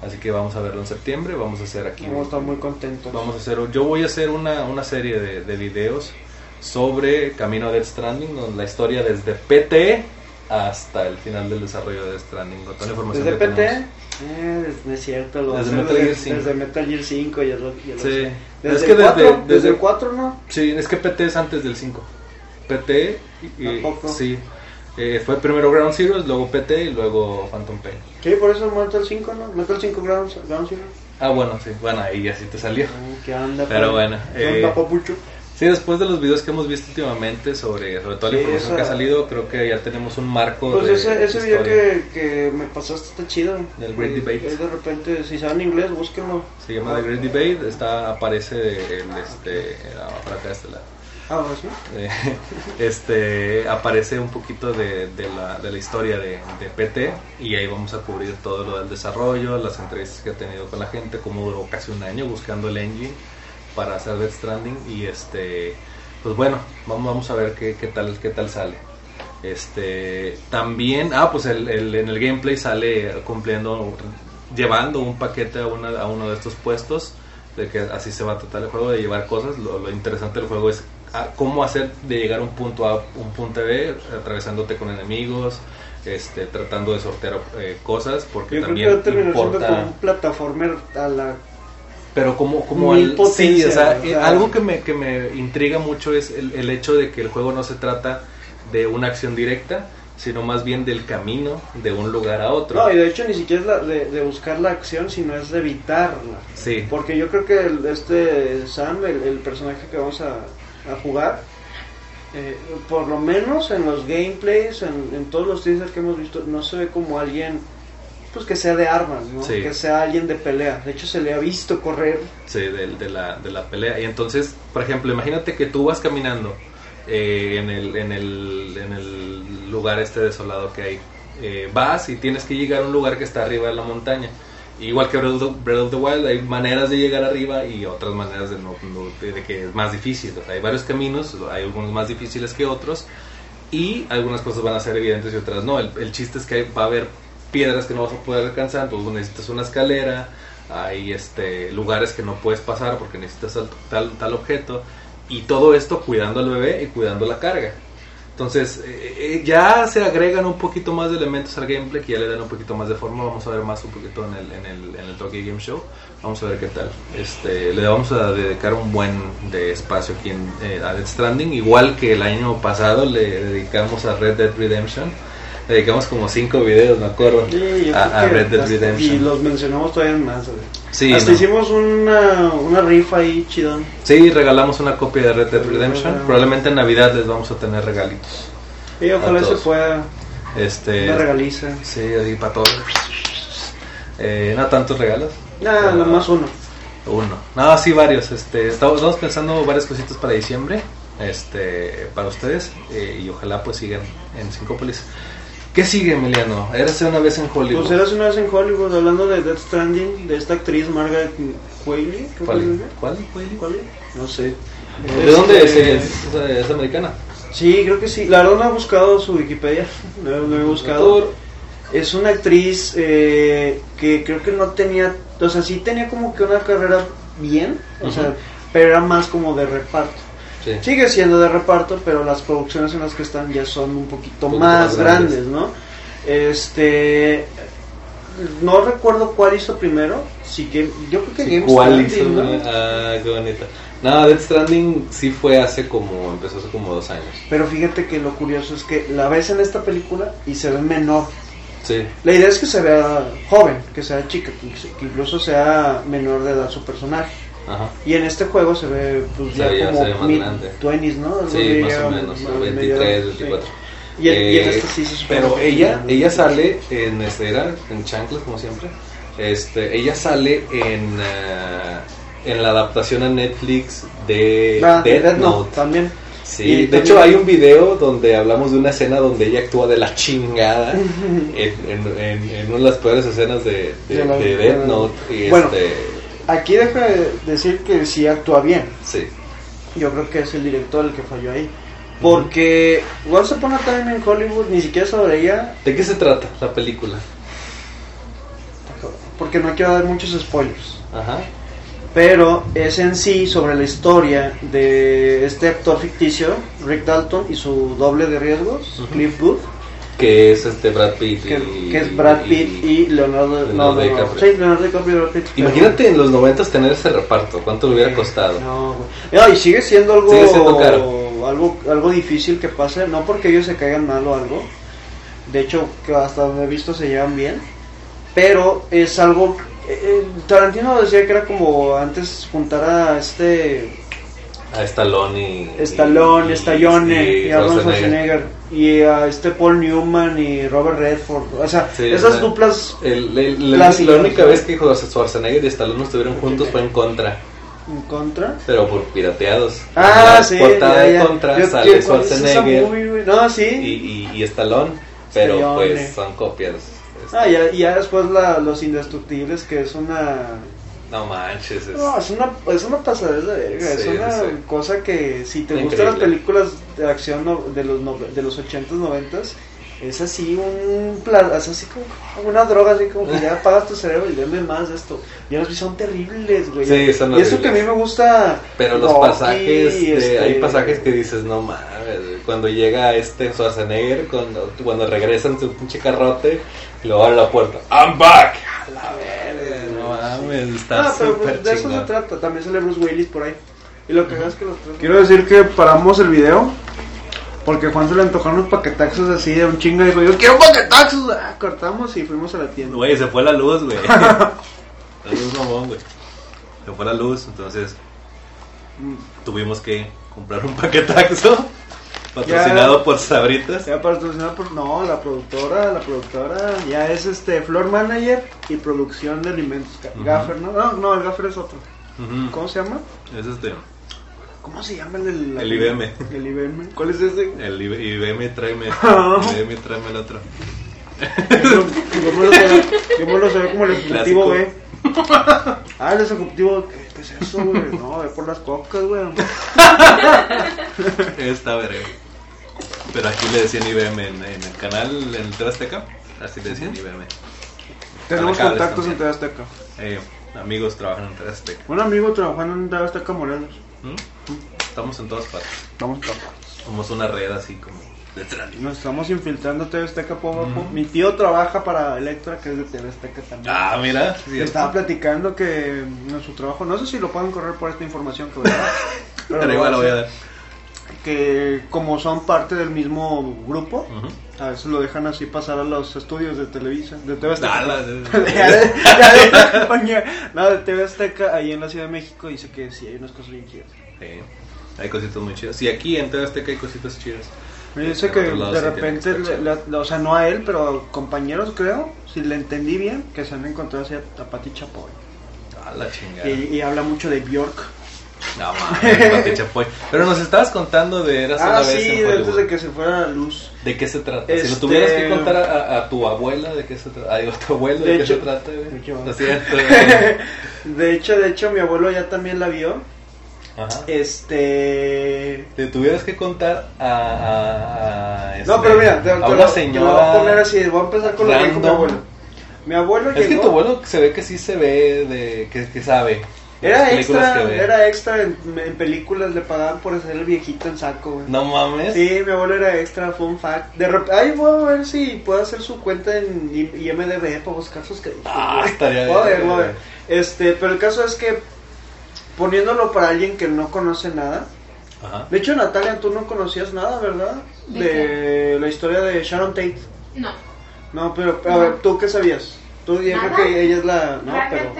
Así que vamos a verlo en septiembre, vamos a hacer aquí Vamos a estar muy contentos. Vamos a hacer, yo voy a hacer una, una serie de, de videos sobre Camino Death Stranding, donde la historia desde PT hasta el final del desarrollo de Death Stranding, con toda la información Desde que PT, tenemos. eh, no es cierto, lo Desde Metal desde, Gear 5. desde Metal Gear 5 y el, y el Sí. otro. Es Desde que el 4, desde- desde, desde- el 4, ¿no? Sí, es que PT es antes del 5. PT, y- sí, eh, fue primero Ground Zeroes, luego PT y luego Phantom Pain. Sí, por eso Metal 5, ¿no? Metal 5 Ground, Zero. Ah, bueno, sí, bueno, ahí ya sí te salió. Ah, ¿Qué anda? Pero bueno, ¿Qué eh, onda, papucho? Sí, después de los videos que hemos visto últimamente sobre, sobre toda la Sí, información que ha esa- salido, creo que ya tenemos un marco Pues de ese, ese video que, que me pasaste está chido. Del Great Eh, Debate. eh, De repente, si saben inglés, búsquenlo. Se llama The Great Debate, está, aparece el, este, ah, para acá este lado. Ah. Eh, este aparece un poquito de, de la, de la historia de, de PT y ahí vamos a cubrir todo lo del desarrollo, las entrevistas que ha tenido con la gente, cómo duró casi un año buscando el engine para hacer Death Stranding y este pues bueno, vamos, vamos a ver qué, qué tal qué tal sale. Este también, ah pues el, el- en el gameplay sale cumpliendo llevando un paquete a, una- a uno de estos puestos de que así se va a tratar el juego de llevar cosas. Lo, lo interesante del juego es ah, cómo hacer de llegar a un punto A a un punto B, atravesándote con enemigos, este, tratando de sortear eh, cosas, porque Yo creo que también a siendo importa. como un plataformer a la... Pero como, como el- sí, potencias, o sea, o eh, sea. algo que me, que me intriga mucho es el, el hecho de que el juego no se trata de una acción directa, sino más bien del camino de un lugar a otro. No, y de hecho ni siquiera es la de, de buscar la acción, sino es de evitarla. Sí, Porque yo creo que el- este Sam, el, el personaje que vamos a, a jugar, eh, por lo menos en los gameplays, en, en todos los teasers que hemos visto, no se ve como alguien pues que sea de armas, ¿no? Sí. que sea alguien de pelea. De hecho se le ha visto correr. Sí, de, de la, de la pelea. Y entonces, por ejemplo, imagínate que tú vas caminando eh, en, el, en, el, en el lugar este desolado que hay. Eh, vas y tienes que llegar a un lugar que está arriba de la montaña. Igual que Breath of, the, Breath of the Wild, hay maneras de llegar arriba y otras maneras de, no, que es más difícil. Hay varios caminos, hay algunos más difíciles que otros y algunas cosas van a ser evidentes y otras no. El, el chiste es que va a haber piedras que no vas a poder alcanzar, entonces necesitas una escalera, hay este lugares que no puedes pasar porque necesitas tal, tal objeto y todo esto cuidando al bebé y cuidando la carga. Entonces eh, eh, ya se agregan un poquito más de elementos al gameplay que ya le dan un poquito más de forma. Vamos a ver más un poquito en el, en el, en el Tokyo Game Show. Vamos a ver qué tal. Este, le vamos a dedicar un buen de espacio aquí en, eh, a Death Stranding. Igual que el año pasado le dedicamos a Red Dead Redemption. Le dedicamos como cinco videos, me acuerdo, yo a, a Red Dead Redemption. Y los mencionamos todavía más. Sí, Hasta no. hicimos una, una rifa ahí chidón. Sí, regalamos una copia de Red Dead Redemption. Regalamos. Probablemente en Navidad les vamos a tener regalitos. Y ojalá se pueda Este, una regaliza. Sí, ahí para todos. Eh, no tantos regalos. Nada, Ah, nomás uno. Uno. No, sí, varios. Este, estamos, estamos pensando varias cositas para diciembre. Este, para ustedes. eh, y ojalá pues sigan en Sincopolis. ¿Qué sigue, Emiliano? Érase una vez en Hollywood. Pues eras una vez en Hollywood hablando de Death Stranding, de esta actriz Margaret Qualley. ¿Cuál? ¿Cuál? ¿Cuál? No sé. ¿De dónde es? Este? ¿Es, es, americana? Sí, creo que sí. La verdad no he buscado su Wikipedia. No, no he buscado. Es una actriz eh, que creo que no tenía, o sea, sí tenía como que una carrera bien, o sea, pero era más como de reparto. Sí. Sigue siendo de reparto, pero las producciones en las que están ya son un poquito Un poquito más, más grandes, grandes. ¿no? Este, no recuerdo cuál hizo primero, sí que yo creo que Sí, Game ¿Cuál Stranding, hizo? ¿no? Ah, qué bonita. No, Death Stranding sí fue hace como, empezó hace como dos años. Pero fíjate que lo curioso es que la ves en esta película y se ve menor. Sí. La idea es que se vea joven, que sea chica, que incluso sea menor de edad su personaje. Ajá. Y en este juego se ve pues Sí, ya ya como se mid grande. 20s, ¿no? Sí, más o menos, más 23, medio- 24. sí. Y, en- y en Eh, este sí se Pero ella, ella sale en este era en chanclas como siempre. Este, ella sale en eh, en la adaptación a Netflix de Ah, de Death Death Note. Note también. Sí, Y de también- hecho hay un video donde hablamos de una escena donde ella actúa de la chingada en, en, en- en una de las peores escenas de, de, De de Death Note y Bueno. este Aquí deja de decir que sí actúa bien. sí. Yo creo que es el director el que falló ahí. Porque Once Upon a Time en Hollywood ni siquiera sobre ella, ¿De qué se trata la película? porque no quiero dar muchos spoilers. Ajá. Pero es en sí sobre la historia de este actor ficticio, Rick Dalton, y su doble de riesgos. Cliff Booth, Que es este Brad Pitt que, y- que es Brad Pitt y, Leonardo, Leonardo no, DiCaprio. sí, Leonardo DiCaprio y Brad Pitt. pero- Imagínate en los noventas tener ese reparto, ¿cuánto le hubiera costado? No, güey. No, y sigue siendo algo, Sigue siendo caro. algo, algo difícil que pase, no porque ellos se caigan mal o algo. De hecho, que hasta donde he visto se llevan bien. Pero es algo. eh, eh, Tarantino decía que era como antes juntar a este. A Stallone y. Stallone, y- Stallone y, Arnold Schwarzenegger. Schwarzenegger y a este Paul Newman y Robert Redford. O sea, Sí, esas o sea, duplas El- el- la, Clásicos. la única vez que José Schwarzenegger y Stallone estuvieron juntos fue en contra, en contra. pero por pirateados. Ah, la sí. portada de contra Yo- sale ¿cuál es Schwarzenegger movie, no, sí. y, y, y Stallone, pero Stallone. pues son copias. Ah, ya, ya después la, Los Indestructibles, que es una... No manches, es, No, es una, es una pasadera de verga, es una sí. cosa que si te Increíble. gustan las películas de acción no- de los, nove- de los 80s, 90s, es así un es así como una droga, así como que ya apagas tu cerebro y dame más de esto. Y sí son terribles, güey. Sí, son y eso que a mí me gusta... Pero los Rocky, pasajes, de- este, hay pasajes que dices, no mames, güey". cuando llega este Schwarzenegger, cuando, cuando regresa en su pinche carrote, y luego abre la puerta, I'm back. A la no mames, está Ah, pero pues, de eso se trata, también sale Bruce Willis por ahí. Y lo que es que los tres... Quiero decir que paramos el video porque Juan se le antojaron unos paquetaxos así de un chingo y dijo, yo quiero paquetaxos. Ah, cortamos y fuimos a la tienda. Güey, se fue la luz, güey. la luz mamón, güey. Se fue la luz, entonces tuvimos que comprar un paquetaxo patrocinado Ya. por Sabritas. Ya patrocinado por... No, la productora, la productora ya es este floor manager y producción de alimentos. Gaffer, ¿no? No, no, el Gaffer es otro. ¿Cómo se llama? Es este, ¿Cómo se llama el... El, El IBM. El IBM. ¿Cuál es ese? el IB- IBM tráeme. IBM tráeme el otro. Yo, me lo sabía, como el ejecutivo, güey. Ah, el ejecutivo, ¿qué, qué es eso, güey? No, es por las cocas, güey. Esta verga. Pero aquí le decían IBM en, en el canal, en el TV Azteca, así le decían IBM. Tenemos contactos en Azteca. Eh, amigos trabajan en TV Azteca. Un amigo trabajando en TV Azteca Morelos. ¿Mm? Estamos en todas partes. Vamos a Somos una red así como detrás. Nos estamos infiltrando TV Azteca poco a poco. Ujú. Mi tío trabaja para Electra, que es de TV Azteca también. Ah, mira. sí, Le estaba platicando que en su trabajo, no sé si lo pueden correr por esta información que voy a dar, Pero igual lo voy a dar. Que como son parte del mismo grupo, Ujú. a veces lo dejan así pasar a los estudios de Televisa, de TV Azteca. Ah, ya, de, de. No, de TV Azteca, ahí en la Ciudad de México, dice que sí, hay unas cosas bien chidas. Sí, hay cositas muy chidas. Y aquí en TV Azteca hay cositas chidas. Me dice que de sí repente, estar le- le- o sea, no a él, pero compañeros creo, si le entendí bien, que se han encontrado así a, a Pati Chapoy. Ah, la chingada. Y, y habla mucho de Bjork. No mames, Pati Chapoy. Pero nos estabas contando de Eras una Ah, vez sí, en de antes Hollywood. de que se fuera la luz. ¿De qué se trata? Si Este- lo tuvieras que contar a, tu abuela, ¿de qué se trata? A tu abuelo, ¿de, De qué hecho- se trata? güey? de hecho- de hecho, de hecho, mi abuelo ya también la vio. Ajá. Este. Te tuvieras que contar a. a, a, No, este, pero mira, te, a te una te señora. voy a poner así. Voy a empezar con lo que dijo mi abuelo. Mi abuelo Es que tu abuelo se ve que sí se ve, de que, que sabe. Era extra, era extra en, en películas, le pagaban por ser el viejito en saco, güey. No mames. Sí, mi abuelo era extra, fun fact. De repente, ay, voy a ver si puedo hacer su cuenta en IMDB para buscar sus créditos. Ah, estaría Voy a ver, bien, voy a ver. güey. Este, pero el caso es que poniéndolo para alguien que no conoce nada. Ajá. De hecho, Natalia, tú no conocías nada, ¿verdad? ¿De De la historia de Sharon Tate. No, No, pero a ver, ¿tú qué sabías? Tú yo creo que ella es la, no, pero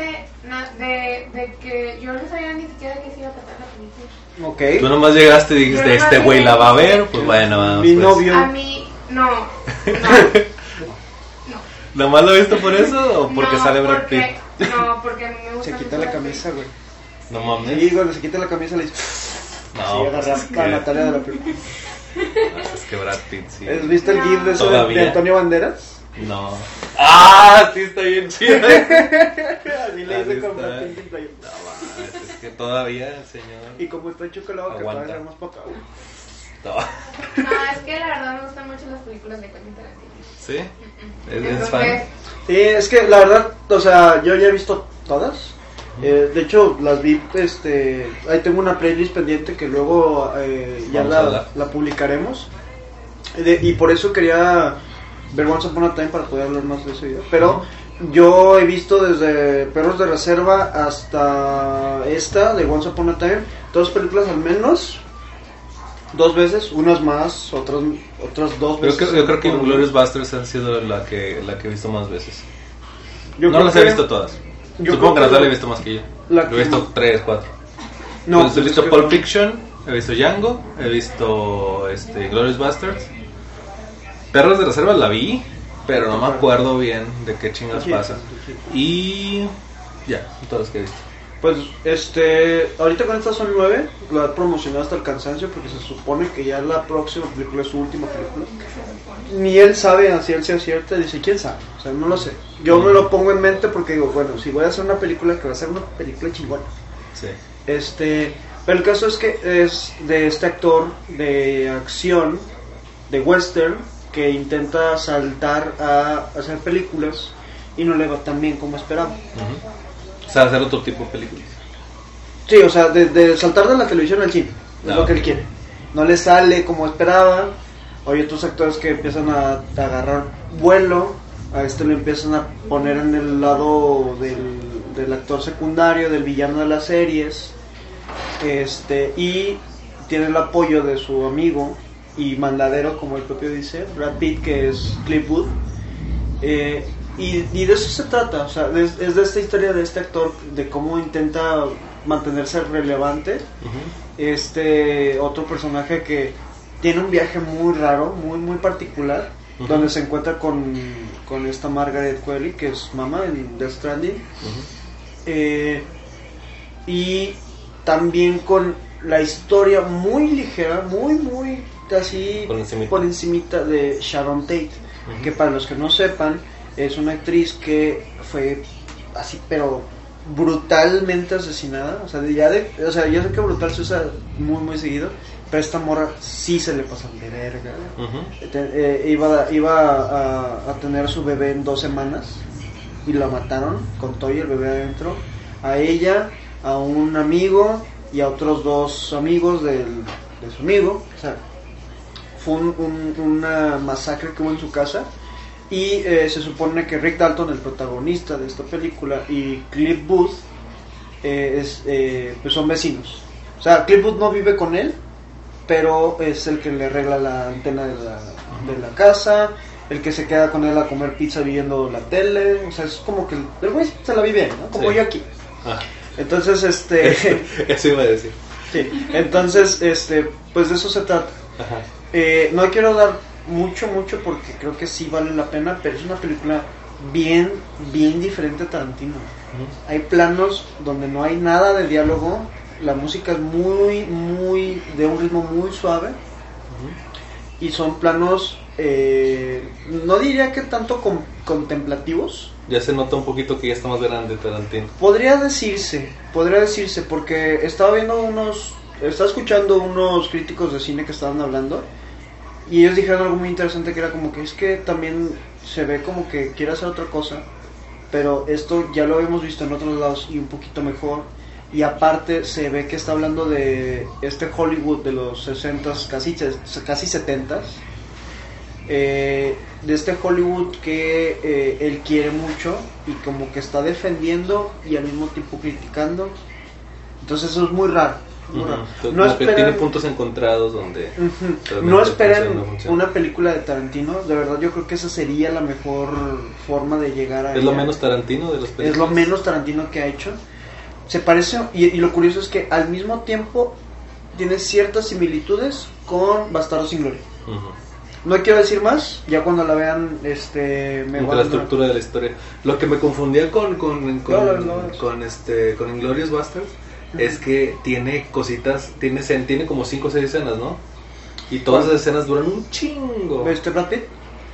na- de, de que yo no sabía ni siquiera que se iba a tratar la película. Ok. Tú nomás llegaste y dijiste, este güey la va a ver, pues bueno, vamos. Mi pues. novio. A mí, no, no, no. ¿Nomás lo viste por eso o porque no, sale Brad porque- Pitt? No, porque a mí me gusta Se quita la camisa, güey. No mames. Sí, cuando se quita la camisa le dice, no, sí, pues agarra es, a que, Natalia de la película. es que Brad Pitt sí. ¿Has visto el gif de, de Antonio Banderas? No. ¡Ah! Sí, está bien chido. no Así le dice con. Brad Pitt playa. mames, es que todavía, señor. Y como está chocolate, que todavía más para acá, güey. No. No, es que la verdad me gustan mucho las películas de Quentin Tarantino. ¿Sí? ¿Es, es Entonces, fan? Sí, es que la verdad, o sea, yo ya he visto todas. Eh, de hecho, las vi, este, ahí tengo una playlist pendiente que luego eh, ya la, la publicaremos. De- y por eso quería ver Once Upon a Time para poder hablar más de video. Pero yo he visto desde Perros de Reserva hasta esta de Once Upon a Time, dos películas al menos, dos veces, unas más, otras, otras dos Yo, veces. creo- yo creo que Glorious. Busters han sido la que, la que he visto más veces. Yo no las he que- visto todas. yo Supongo que que Natalia he visto más que yo. la Yo he que- visto tres, cuatro. No, Entonces, he pues visto es que Pulp. Fiction, he visto Django, he visto este, Glorious Bastards. Perros de Reserva la vi, pero no me acuerdo bien de qué chingas pasa. Y ya, todas las que he visto. Pues, este, ahorita con estas son nueve, lo he promocionado hasta el cansancio porque se supone que ya la próxima película es su última película. Ni él sabe a ciencia cierta, dice, ¿quién sabe? O sea, no lo sé. Yo me lo pongo en mente porque digo, bueno, si voy a hacer una película, que va a ser una película chingona. Sí. Este, pero el caso es que es de este actor de acción, de western, que intenta saltar a hacer películas y no le va tan bien como esperaba. Ujú. O sea, hacer otro tipo de películas. Sí, o sea, de, de saltar de la televisión al cine, es Ah, lo que él quiere. No le sale como esperaba. Hay otros actores que empiezan a, a agarrar vuelo. A este lo empiezan a poner en el lado del, del actor secundario, del villano de las series. Este, y tiene el apoyo de su amigo y mandadero, como el propio dice, Brad Pitt, que es Cliff Booth. Eh, y, y de eso se trata, o sea, es, es de esta historia de este actor, de cómo intenta mantenerse relevante. Este otro personaje que tiene un viaje muy raro, muy muy particular, donde se encuentra con, con esta Margaret Qualley, que es mamá en Death Stranding. Eh, y también con la historia muy ligera, muy, muy así Por encimita. por encimita de Sharon Tate, que para los que no sepan, es una actriz que fue así, pero brutalmente asesinada. O sea, de- ya de, o sea, yo sé que brutal se usa muy, muy seguido, pero esta morra sí se le pasan de verga. Eh, iba iba a, a tener su bebé en dos semanas y la mataron con todo y el bebé adentro. A ella, a un amigo y a otros dos amigos del, de su amigo. O sea, fue un- un- una masacre que hubo en su casa. Y eh, se supone que Rick Dalton, el protagonista de esta película, y Cliff Booth eh, es, eh, pues son vecinos. O sea, Cliff Booth no vive con él, pero es el que le arregla la antena de la, de la casa, el que se queda con él a comer pizza viendo la tele. O sea, es como que el, güey se la vive, ¿no? Como Sí. yo aquí. Ah, Entonces, este. eso iba a decir. sí, entonces, este, pues de eso se trata. Ajá. Eh, no quiero dar mucho, mucho porque creo que sí vale la pena, pero es una película bien, bien diferente a Tarantino. Hay planos donde no hay nada de diálogo, la música es muy, muy, de un ritmo muy suave y son planos, eh, no diría que tanto con- contemplativos, Ya se nota un poquito que ya está más grande Tarantino. Podría decirse, podría decirse, porque estaba viendo unos, estaba escuchando unos críticos de cine que estaban hablando y ellos dijeron algo muy interesante que era como que es que también se ve como que quiere hacer otra cosa, pero esto ya lo habíamos visto en otros lados y un poquito mejor. Y aparte se ve que está hablando de este Hollywood de los 60s, casi, casi 70s. eh, de este Hollywood que eh, él quiere mucho y como que está defendiendo y al mismo tiempo criticando. Entonces eso es muy raro. Entonces, No que tiene puntos encontrados donde... Ujú. realmente no funciona, funciona. una película de Tarantino. De verdad yo creo que esa sería la mejor forma de llegar a Es lo ella. menos Tarantino de los películas. Es lo menos Tarantino que ha hecho. Se parece, y, y lo curioso es que al mismo tiempo tiene ciertas similitudes con Bastardo sin Gloria. Ujú. No quiero decir más, ya cuando la vean, este, me van la estructura de la historia. Lo que me confundía con con, con, No, no, no. con este con Inglorious Bastards es que tiene cositas, tiene tiene como 5 o 6 escenas, ¿no? Y todas esas escenas duran un chingo. ¿Este Brad Pitt?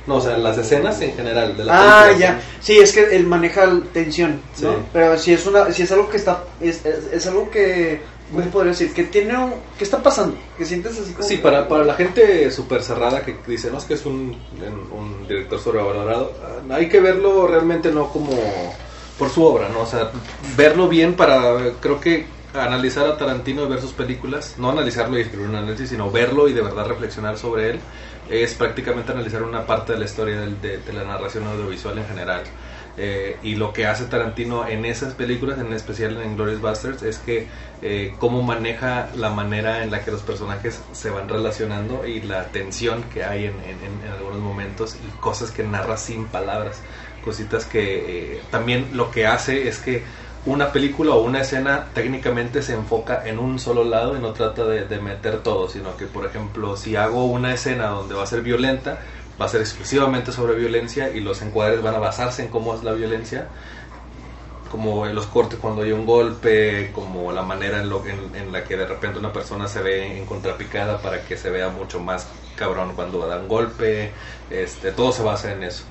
No, o sea, las escenas en general de la Ah, película ya. Sí, es que él maneja tensión, ¿no? Pero si es una, si es algo que está, es, es, es algo que, ¿cómo podría decir? Que tiene, un, ¿qué está pasando? Que sientes así como. Sí, que- para, para la gente súper cerrada que dice, no, es que es un, un director sobrevalorado, ah, hay que verlo realmente no como por su obra, ¿no? O sea, verlo bien para, creo que analizar a Tarantino y ver sus películas, no analizarlo y escribir un análisis, sino verlo y de verdad reflexionar sobre él, es prácticamente analizar una parte de la historia del- de, de la narración audiovisual en general. Eh, y lo que hace Tarantino en esas películas, en especial en Glorious Bastards, es que eh, cómo maneja la manera en la que los personajes se van relacionando y la tensión que hay en- en- en algunos momentos y cosas que narra sin palabras, cositas que eh, también lo que hace es que una película o una escena técnicamente se enfoca en un solo lado y no trata de, de meter todo, sino que, por ejemplo, si hago una escena donde va a ser violenta, va a ser exclusivamente sobre violencia y los encuadres van a basarse en cómo es la violencia, como en los cortes cuando hay un golpe, como la manera en, lo, en, la que de repente una persona se ve en contrapicada para que se vea mucho más cabrón cuando da un golpe, este, todo se basa en eso.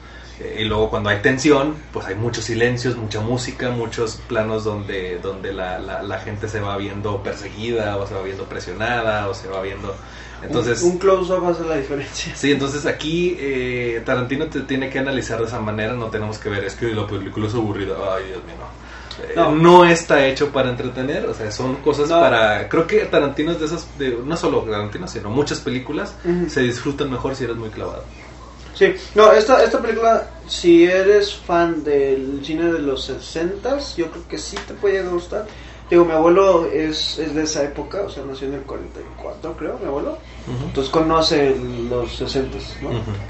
Y luego cuando hay tensión, pues hay muchos silencios, mucha música, muchos planos donde, donde la, la, la gente se va viendo perseguida o se va viendo presionada o se va viendo... Entonces... un, un close-up hace la diferencia. Sí, entonces aquí eh, Tarantino te tiene que analizar de esa manera, no tenemos que ver, es que la película es aburrida, ay Dios mío, no. Eh, No. no. está hecho para entretener, o sea, son cosas No. para... Creo que Tarantino es de esas, de, no solo Tarantino, sino muchas películas, se disfrutan mejor si eres muy clavado. Sí, no, esta, esta película, si eres fan del cine de los 60 yo creo que sí te puede gustar. Digo, mi abuelo es, es de esa época, o sea, nació en el 44, creo, mi abuelo. Entonces conoce los 60, ¿no?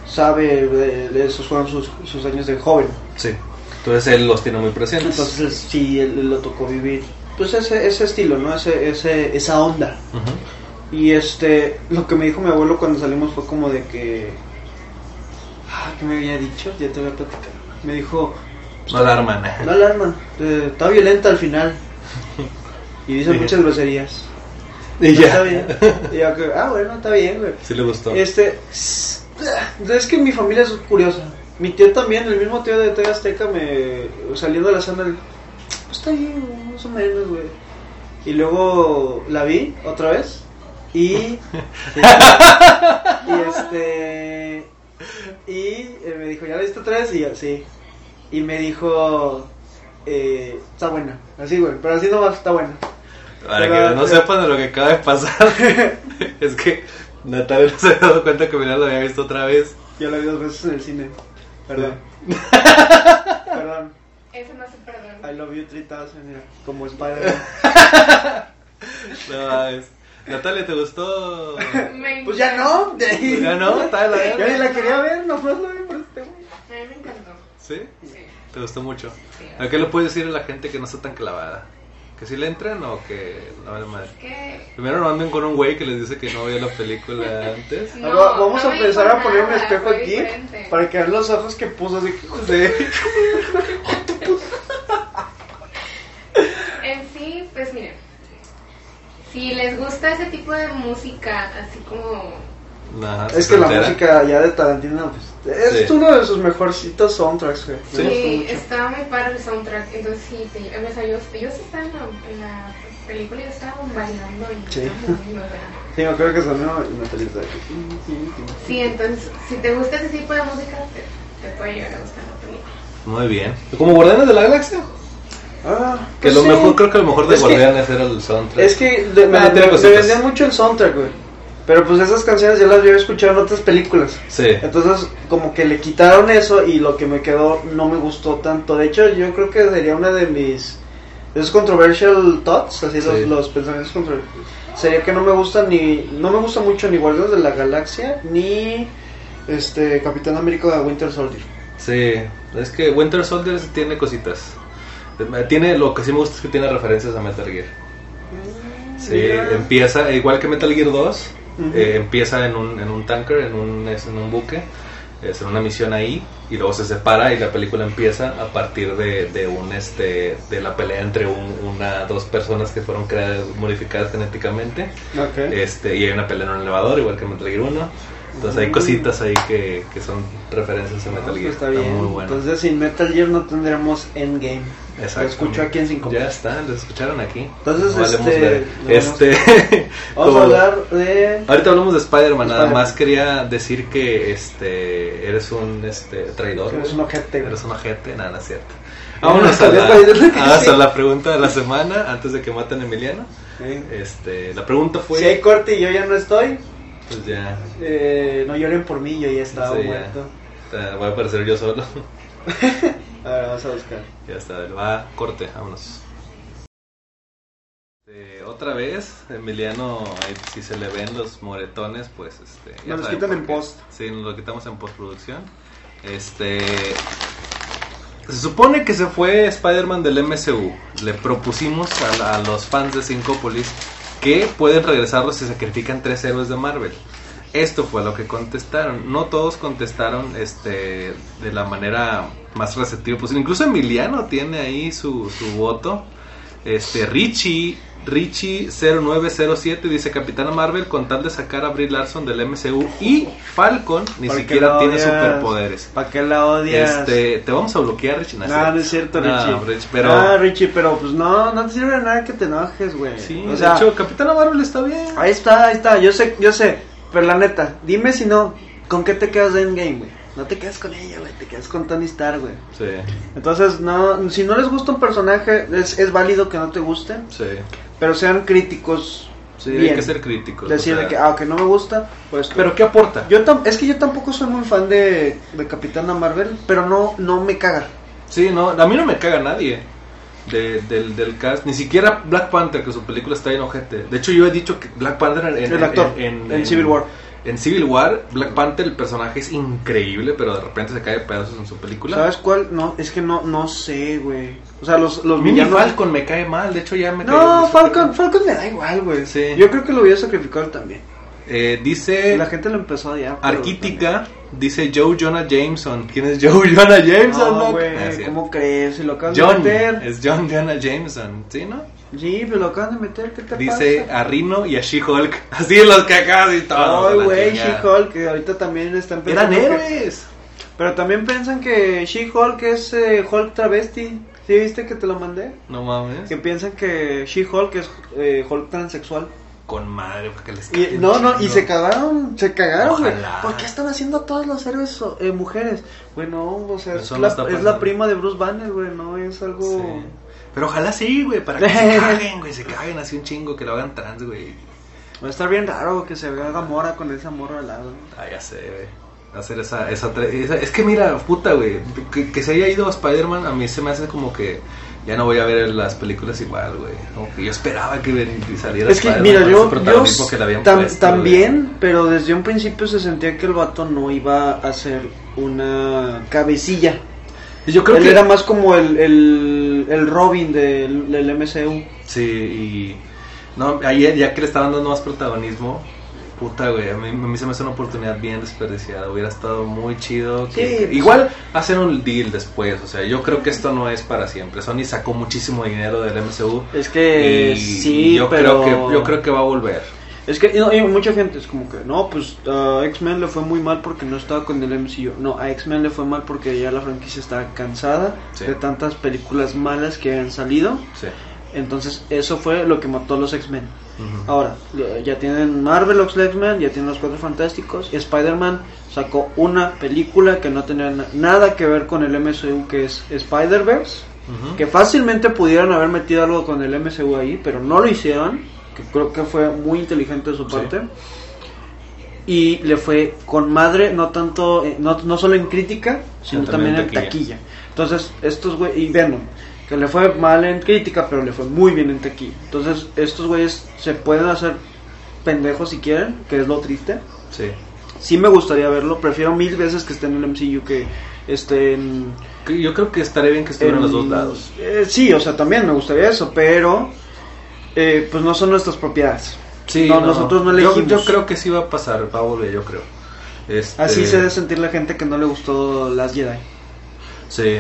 Sabe de, de esos fueron sus, sus años de joven. Sí, entonces él los tiene muy presentes. Entonces sí, él, él lo tocó vivir. Pues ese, ese estilo, ¿no? Ese, ese, esa onda. Y este, lo que me dijo mi abuelo cuando salimos fue como de que... Ah, ¿qué me había dicho? Ya te voy a platicar. Me dijo... No alarman. No alarma, eh, está violenta al final. Y dice muchas groserías. Y ya. Está bien. Y yo que, ah, bueno, está bien, güey. Sí le gustó. Este, es que mi familia es curiosa. Mi tío también, el mismo tío de TV Azteca, me saliendo de la cena, pues está bien, más o menos, güey. Y luego la vi otra vez y y este y eh, me dijo, ¿ya la viste otra vez? Y yo, sí. Y me dijo, eh, está buena, así, güey, pero así nomás está buena. Para Pero- que no pero- sepan de lo que acaba de pasar, es que Natalia no se había dado cuenta que Milán lo había visto otra vez. Yo la vi dos veces en el cine. Perdón. Perdón. Eso no se perdona. I love you 3000, mira, como Spider-Man. No, mames. Natalia, ¿te gustó? Me Pues ya no, de ahí. Ya no, está la Ya ni la quería ver, nomás la vi por este güey. A mí me encantó. ¿Sí? Sí. ¿Te gustó mucho? sí. ¿A qué le puedes decir a la gente que no está tan clavada? ¿Que sí le entran o que no vale madre? Que Primero no anden con un güey que les dice que no vio la película antes. No, vamos no a empezar a poner un espejo aquí diferente. para que vean los ojos que puso así de. En sí, pues miren, si les gusta ese tipo de música, así como Ajá, Es que la música ya de Tarantino pues, es Sí. uno de sus mejorcitos soundtracks, güey. Me Sí, estaba muy padre el soundtrack, entonces sí, te, o sea, yo, yo sí estaba en la, en la película, yo estaba bailando y Sí. buena. Sí, me acuerdo que sonó y Natalia estaba aquí. Sí, entonces, si te gusta ese tipo de música, te, te puede llegar a gustar la película. Muy bien. ¿Como Guardianes de la Galaxia? Ah, Que pues lo sí. mejor, creo que lo mejor de Es que- Guardianes era el soundtrack. Es que de- me, Ah, vendían mucho el soundtrack, güey. Pero pues esas canciones ya las había escuchado en otras películas. Sí. Entonces, como que le quitaron eso y lo que me quedó no me gustó tanto. De hecho, yo creo que sería una de mis. Esos controversial thoughts, así los, Sí. los pensamientos controversiales. Sería que no me gusta ni. No me gusta mucho ni Guardianes de la Galaxia ni. Este. Capitán América Winter Soldier. Sí, es que Winter Soldier tiene cositas. Tiene, lo que sí me gusta es que tiene referencias a Metal Gear. Sí, Mira. empieza, igual que Metal Gear 2, Ujú. eh, empieza en un, en un tanker, en un, es en un buque, es en una misión ahí, y luego se separa y la película empieza a partir de, de un este de la pelea entre un- una dos personas que fueron creadas, modificadas genéticamente, Ok. este y hay una pelea en un elevador, igual que Metal Gear 1. Entonces hay Mm. cositas ahí que, que son referencias a No, Metal Gear. está bien. muy bueno. Entonces, sin Metal Gear no tendremos Endgame. Lo escucho aquí en 5 Ya está, lo escucharon aquí. Entonces, Valemos este, vamos- este a hablar de. Ahorita hablamos de Spider-Man, nada más quería decir que este eres un este traidor. Eres un ojete. Eres un ojete, nada, no es cierto. Vámonos a la, está sí. a la pregunta de la semana antes de que maten a Emiliano. Sí. Este, la pregunta fue Si hay corte y yo ya no estoy, pues ya, eh, no lloren por mí, yo ya estaba Sí, ya. muerto. eh, voy a aparecer yo solo. A ver, vamos a buscar. Ya está, va, corte, vámonos. Este, otra vez, Emiliano, si se le ven los moretones, pues este. ya Nos los quitan en post. Sí, nos lo quitamos en postproducción. Este. Se supone que se fue Spider-Man del MCU. Le propusimos a, la- a los fans de Syncopolis que pueden regresarlos si sacrifican tres héroes de Marvel. Esto fue lo que contestaron. No todos contestaron este de la manera más receptiva posible. Incluso Emiliano tiene ahí su, su voto. Este Richie Richie 0907 dice Capitana Marvel con tal de sacar a Brie Larson del MCU y Falcon ni ¿Por qué siquiera tiene superpoderes. ¿Para qué la odias? Este, te vamos a bloquear, Richie. No, no es cierto, No, Richie. Rich, pero Ah, Richie, pero pues no, no te sirve de nada que te enojes, güey. sí, o de sea, hecho, Capitana Marvel está bien. ahí está, ahí está. Yo sé, yo sé. Pero la neta, dime si no, ¿con qué te quedas de Endgame, güey? No te quedas con ella, güey, te quedas con Tony Stark, güey. Sí, Entonces, no, si no les gusta un personaje, es, es válido que no te guste, sí. pero sean críticos. Sí, bien. hay que ser críticos. Decir o sea, de que, ah, que no me gusta, pues. Pero ¿qué aporta? yo tam- es que yo tampoco soy muy fan de, de Capitana Marvel, pero no, no me caga. Sí, no, a mí no me caga nadie de- del, del cast. Ni siquiera Black Panther, que su película está en ojete. De hecho, yo he dicho que Black Panther en, en- El actor, en, en Civil War. En Civil War, Black Panther, el personaje es increíble, pero de repente se cae de pedazos en su película. ¿Sabes cuál? No, es que no, no sé, güey. O sea, los, los Mini villanos. Falcon me cae mal, de hecho ya me No. Falcon, Falcon me da igual, güey. Sí. Yo creo que lo voy a sacrificar también. Eh, dice La gente lo empezó a odiar. Arquítica, dice Joe Jonah Jameson. ¿Quién es Joe Jonah Jameson? No, güey, Ah. ¿cómo crees? Si lo acaban John, de meter. es John Jonah Jameson, ¿sí, no? Sí, pero lo acaban de meter, ¿qué te Dice pasa? a Rino y a She-Hulk. Así los cacas y todo. Ay, güey. She-Hulk, que ahorita también están Eran pensando que- héroes. Pero también piensan que She-Hulk es eh, Hulk travesti. ¿Sí viste que te lo mandé? No mames. Que piensan que She-Hulk es eh, Hulk transexual. Con madre, porque les Y, no, no, y se cagaron, se cagaron, güey. ¿Por qué están haciendo a todos los héroes eh, mujeres? Bueno, o sea, es no la, es prima de Bruce Banner, güey, no es algo... Sí. Pero ojalá sí, güey, para que se caguen, güey, se caguen así un chingo, que lo hagan trans, güey. Va a estar bien raro que se haga Gamora con esa morra al lado. Ah, ya sé, güey. Hacer esa, esa, esa- Es que mira, puta, güey. Que, que se haya ido a Spider-Man, a mí se me hace como que ya no voy a ver las películas igual, güey. Yo esperaba que saliera Es que, mira, yo, yo que le habían tam- puesto, también, pero desde un principio se sentía que el vato no iba a ser una cabecilla. Yo creo Él que. era más como el, el, el Robin del, del MCU. Sí, y. No, ahí ya que le estaban dando más protagonismo. Puta, güey, a mí, a mí se me hace una oportunidad bien desperdiciada. Hubiera estado muy chido. que- Sí, pues- igual hacer un deal después. O sea, yo creo que esto no es para siempre. Sony sacó muchísimo dinero del MCU. Es que y sí, yo pero... creo que yo creo que va a volver. Es que no, mucha gente es como que, no, pues a X-Men le fue muy mal porque no estaba con el MCU. No, a X-Men le fue mal porque ya la franquicia estaba cansada Sí. de tantas películas malas que han salido. Sí. Entonces eso fue lo que mató a los X-Men. Ahora, ya tienen Marvel, los X-Men, ya tienen los Cuatro Fantásticos. Y Spider-Man sacó una película que no tenía na- nada que ver con el MCU, que es Spider-Verse. Que fácilmente pudieran haber metido algo con el MCU ahí, pero no lo hicieron. Que creo que fue muy inteligente de su Sí. parte. Y le fue con madre, no tanto, eh, no, no solo en crítica, sino también también en en taquilla. Entonces, estos güeyes, y Venom, que le fue mal en crítica, pero le fue muy bien en taquilla. Entonces, estos güeyes se pueden hacer pendejos si quieren, que es lo triste. Sí. Sí me gustaría verlo, prefiero mil veces que esté en el MCU que esté en... Yo creo que estaría bien que estuvieran en- los dos lados. Eh, sí, o sea, también me gustaría eso, pero eh, pues no son nuestras propiedades. Sí, no, nosotros no Yo- elegimos. Yo, creo que sí va a pasar, va a volver, yo creo. Este, Así se debe sentir la gente que no le gustó las Jedi. Sí.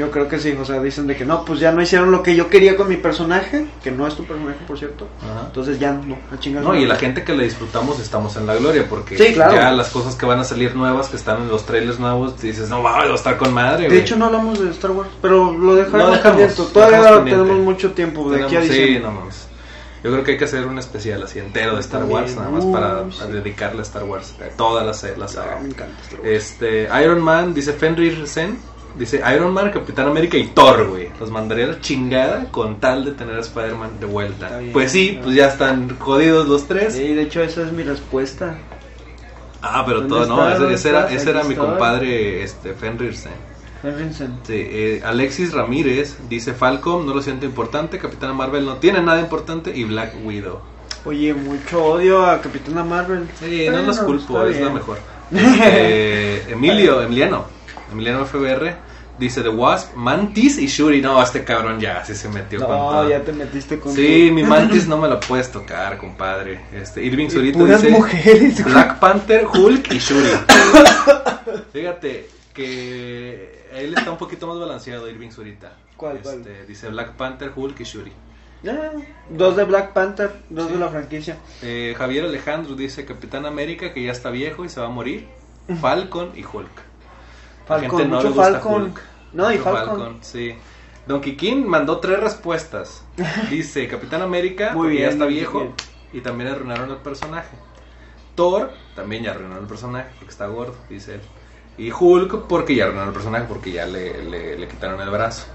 Yo creo que sí, o sea, dicen de que no, pues ya no hicieron lo que yo quería con mi personaje, que no es tu personaje, por cierto. Ajá. Entonces ya no, a chingar. No, y la gente que le disfrutamos estamos en la gloria, porque Sí, claro. ya las cosas que van a salir nuevas, que están en los trailers nuevos, dices, no, va a estar con madre, De güey". hecho, no hablamos de Star Wars, pero lo dejamos, Lo dejamos, Todavía dejamos tenemos mucho tiempo de aquí a Sí, no mames. Yo creo que hay que hacer un especial así entero de Star. Wars, nada más para dedicarle a Star Wars, a toda la, la saga. Ah, me encanta Star Wars. Este, Iron Man, dice Fenrir Sen, dice Iron Man, Capitán América y Thor, güey. Los mandaría a la chingada con tal de tener a Spider-Man de vuelta. Bien, pues sí, pues ya están jodidos los tres. Sí, de hecho, esa es mi respuesta. Ah, pero ¿Dónde todo, no, ese, ¿Dónde ese era, ese era mi estoy. compadre este, Fenrir Sen. Vincent. Sí, eh, Alexis Ramírez dice Falcon, no lo siento importante, Capitana Marvel no tiene nada importante y Black Widow. Oye, mucho odio a Capitana Marvel. Sí, no los culpo, es la bien. mejor. Este, Emilio, Emiliano, Emiliano FBR Dice The Wasp, Mantis y Shuri. No, este cabrón ya, sí se metió con No, todo. ya te metiste con Sí, mi Mantis no me lo puedes tocar, compadre. Este, Irving puras dice mujeres. Black Panther, Hulk y Shuri. Fíjate que él está un poquito más balanceado, Irving Zurita. ¿Cuál, cuál? Este, Dice Black Panther, Hulk y Shuri. Dos de Black Panther, dos Sí. de la franquicia. Eh, Javier Alejandro dice Capitán América que ya está viejo y se va a morir. Falcon y Hulk. Falcon, gente no mucho le gusta Falcon. Hulk. No, y Falcon. sí. Donkey King mandó tres respuestas. Dice Capitán América Muy porque ya bien, está viejo y también arruinaron el personaje. Thor también ya arruinaron el personaje porque está gordo, dice él. Y Hulk porque ya arruinaron el personaje porque ya le, le- le quitaron el brazo.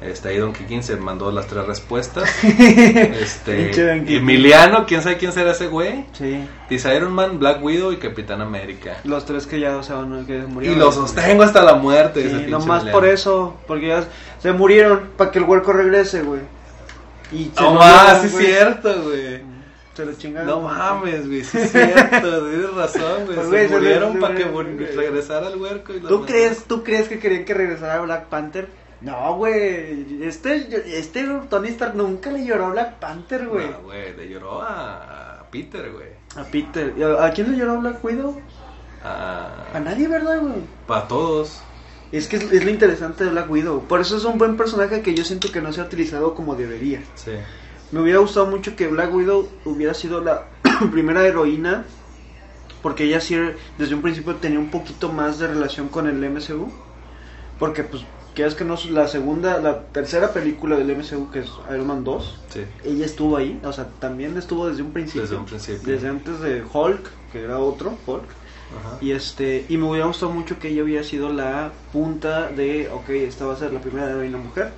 Este, ahí Donkey King se mandó las tres respuestas. Este. Emiliano, quién sabe quién será ese güey. Sí, Dice Iron Man, Black Widow y Capitán América. los tres que ya se van que Y murieron. lo sostengo hasta la muerte. ese Sí, pinche nomás Emiliano. por eso, porque ya se murieron para que el huerco regrese, güey. Y se No más, sí es cierto, güey. Se lo chingaron. No mames, güey, sí es cierto, tienes razón, güey. Pues, Se murieron para que regresara el huerco. Y ¿Tú crees, ¿Tú crees que querían que regresara Black Panther? No, güey. Este, este Tony Stark nunca le lloró a Black Panther, güey. No, güey, le lloró a, a Peter, güey. A Peter. ¿Y ¿A, a quién le lloró Black Widow? A A, nadie, ¿verdad, güey? para todos. Es que es, es lo interesante de Black Widow. Por eso es un buen personaje que yo siento que no se ha utilizado como debería. Sí. Me hubiera gustado mucho que Black Widow hubiera sido la primera heroína. Porque ella sí, desde un principio tenía un poquito más de relación con el MCU. Porque, pues, que es que no, la segunda, la tercera película del MCU, que es Iron Man 2, Sí, ella estuvo ahí. O sea, también estuvo desde un principio. desde un principio. Desde antes de Hulk, que era otro, Hulk. Ajá. Y este y me hubiera gustado mucho que ella hubiera sido la punta de, ok, esta va a ser la primera heroína mujer.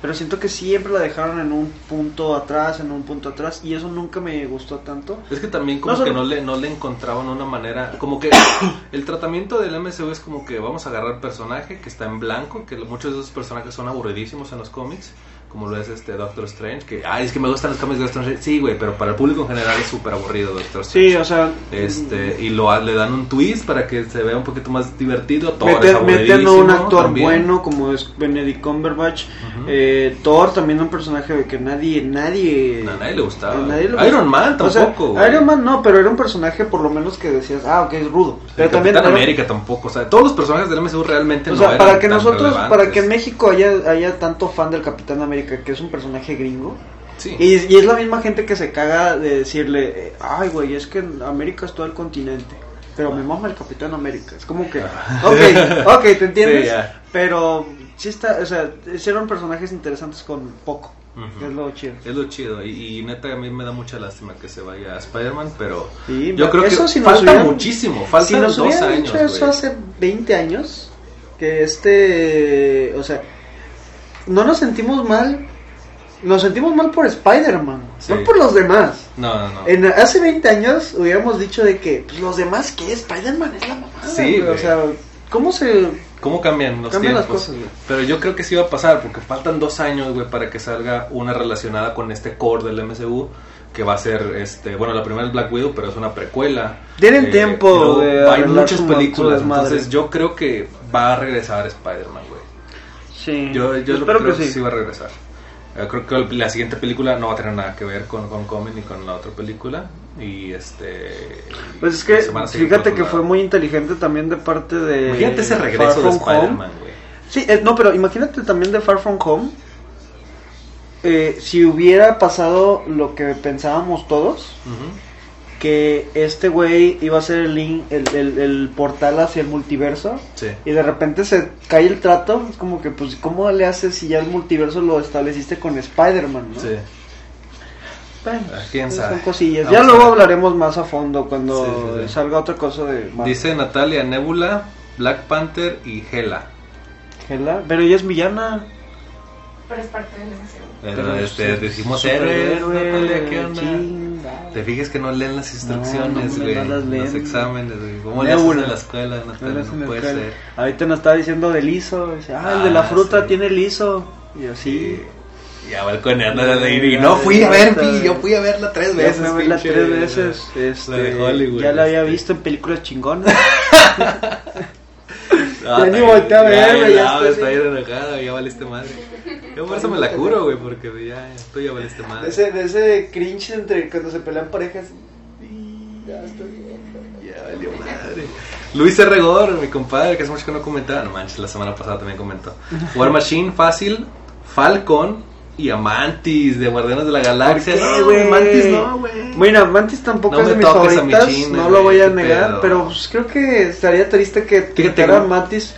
Pero siento que siempre la dejaron en un punto atrás, en un punto atrás, y eso nunca me gustó tanto. Es que también como No que solo- no le, no le encontraban una manera, como que el tratamiento del MCU es como que vamos a agarrar personaje que está en blanco, que muchos de esos personajes son aburridísimos en los cómics, como lo es este Doctor Strange, que, ay, es que me gustan los cómics de Doctor Strange, sí, güey, pero para el público en general es súper aburrido Doctor Strange. Sí, o sea, Este, y lo, le dan un twist para que se vea un poquito más divertido. Thor es meten, a un actor también. bueno como es Benedict Cumberbatch. Eh, Thor también un personaje que nadie, nadie... A nadie le gustaba. a nadie le Iron. Man O sea, tampoco. Iron Man no, pero era un personaje por lo menos que decías, ah, ok, es rudo. Pero también Capitán era- América tampoco, o sea, todos los personajes del MCU realmente O no sea, eran para que nosotros, relevantes. para que en México haya, haya tanto fan del Capitán América, que es un personaje gringo, Sí. y, y es la misma gente que se caga de decirle, eh, ay, güey, es que América es todo el continente, pero me mama el Capitán América. Es como que, ok, ok, te entiendes, Sí, ya. pero sí está, o sea, hicieron personajes interesantes con poco, Ujú. que es lo chido. Es lo chido. Y, y neta, a mí me da mucha lástima que se vaya a Spider-Man, pero Sí, yo creo eso que si falta hubieran- muchísimo. Faltan si nos dos hubieran años. dicho eso güey. hace 20 años, que este, o sea, no nos sentimos mal, nos sentimos mal por Spider-Man, Sí. no por los demás. No, no, no. En, hace 20 años hubiéramos dicho de que pues, los demás, ¿qué? Spider-Man es la mamada. Sí, güey, o güey. sea, ¿cómo se...? ¿Cómo cambian los Cambian las tiempos? cosas, güey. Pero yo creo que sí va a pasar, porque faltan dos años, güey, para que salga una relacionada con este core del MCU, que va a ser, este, bueno, la primera es Black Widow, pero es una precuela. Tienen tiempo y luego de Hay muchas películas, entonces yo creo que va a regresar Spider-Man, güey. Sí, Yo, yo lo espero creo que sí. va a regresar. Eh, creo que la siguiente película no va a tener nada que ver con Homecoming ni con la otra película. Y este. Pues es que fíjate que fue muy inteligente también de parte de... Imagínate ese regreso de. Spider-Man, güey. Sí, eh, no, pero imagínate también de Far From Home. eh, si hubiera pasado lo que pensábamos todos, Ujú. Que este güey iba a ser el, link, el, el- el portal hacia el multiverso, Sí. y de repente se cae el trato, es como que, pues, ¿cómo le haces si ya el multiverso lo estableciste con Spider-Man? ¿no? Sí. Bueno, Ah, quién son sabe. cosillas. Vamos ya luego hablaremos más a fondo cuando Sí, sí, sí. salga otra cosa de Marvel. Dice Natalia Nebula, Black Panther y Hela. Hela, Pero ella es villana. Pero es parte del MCU. Pero Pero este, decimos héroes, Natalia, ¿qué onda? Chingada. Te fijas que no leen las instrucciones, No, no, güey. no las leen. los exámenes, güey. ¿Cómo le haces en la escuela, No le No, puede ser. Ahorita nos estaba diciendo del ISO. Dice, ah, el de la Ah, fruta sí. tiene el ISO. Y así. Sí. Ya balconeando y no fui a ver, pi, yo fui a verla tres veces. fui a verla pinche, tres veces. la Este, de Hollywood, ya la había este. visto en películas chingonas. Ah, Ya ni volteé a verme, ya no, está bien enojado, ya valiste madre. Yo por eso me la curo, güey, porque ya, tú ya valiste De madre. ese, de ese cringe entre cuando se pelean parejas. Ya estoy bien. Ya valió madre. Luis R. Gore, mi compadre, que hace mucho que no comentaba. No manches, la semana pasada también comentó. War Machine, Fácil, Falcon y Amantis de Guardianes de la Galaxia. ¿Por qué, No, güey? Mantis no, güey. Bueno, Mantis tampoco No es de mis mi favoritas, china, no lo voy a negar, pedo. pero pues, creo que estaría triste que güey. Mantis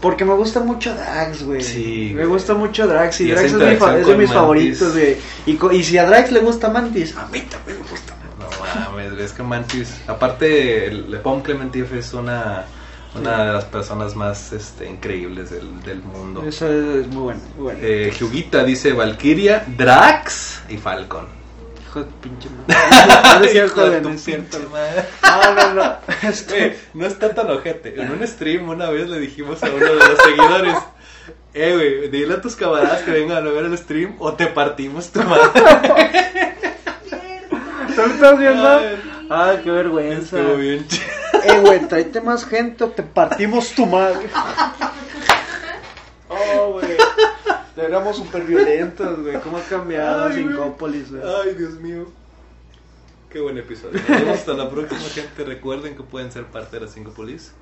porque me gusta mucho Drax, güey. Sí, me gusta mucho Drax y, Drax es, mi fa- es de mis Mantis. favoritos, güey. Y, y si a Drax le gusta Mantis, a mí también me gusta Mantis. No mames, es que Mantis, aparte, el Pom Clementif es una, una de las personas más este, increíbles del, del mundo. Eso es, es muy bueno, muy bueno. Eh, Hyugita dice Valkyria, Drax y Falcon. Hijo de pinche madre. No es cierto, de güey, tu no es cierto. pinche madre. No, no, no. Este, no está tan ojete. En un stream una vez le dijimos a uno de los seguidores, eh, güey, dile a tus camaradas que vengan a ver el stream o te partimos tu madre. ¿Tú estás viendo? Ay, Ah, qué vergüenza. Estuvo bien chido. Eh, güey, tráete más gente o te partimos tu madre. Oh, güey. Éramos súper violentos, güey. ¿Cómo ha cambiado. Sincópolis, güey? Ay, Dios mío. Qué buen episodio. Nos vemos hasta la próxima, gente. Recuerden que pueden ser parte de las 5 Polis.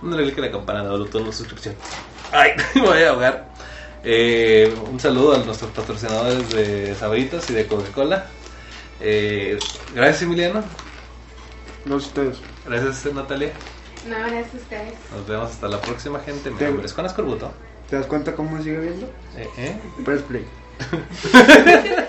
Dándole click a la campana de botón de suscripción. Ay, me voy a ahogar. Eh, un saludo a nuestros patrocinadores de Sabritas y de Coca-Cola. Eh, gracias, Emiliano. No ustedes. Gracias, Natalia. No, gracias a ustedes. Nos vemos hasta la próxima, gente. Mi nombre es Juan Escorbuto. ¿Te das cuenta cómo me sigue viendo? Eh, eh. Press play.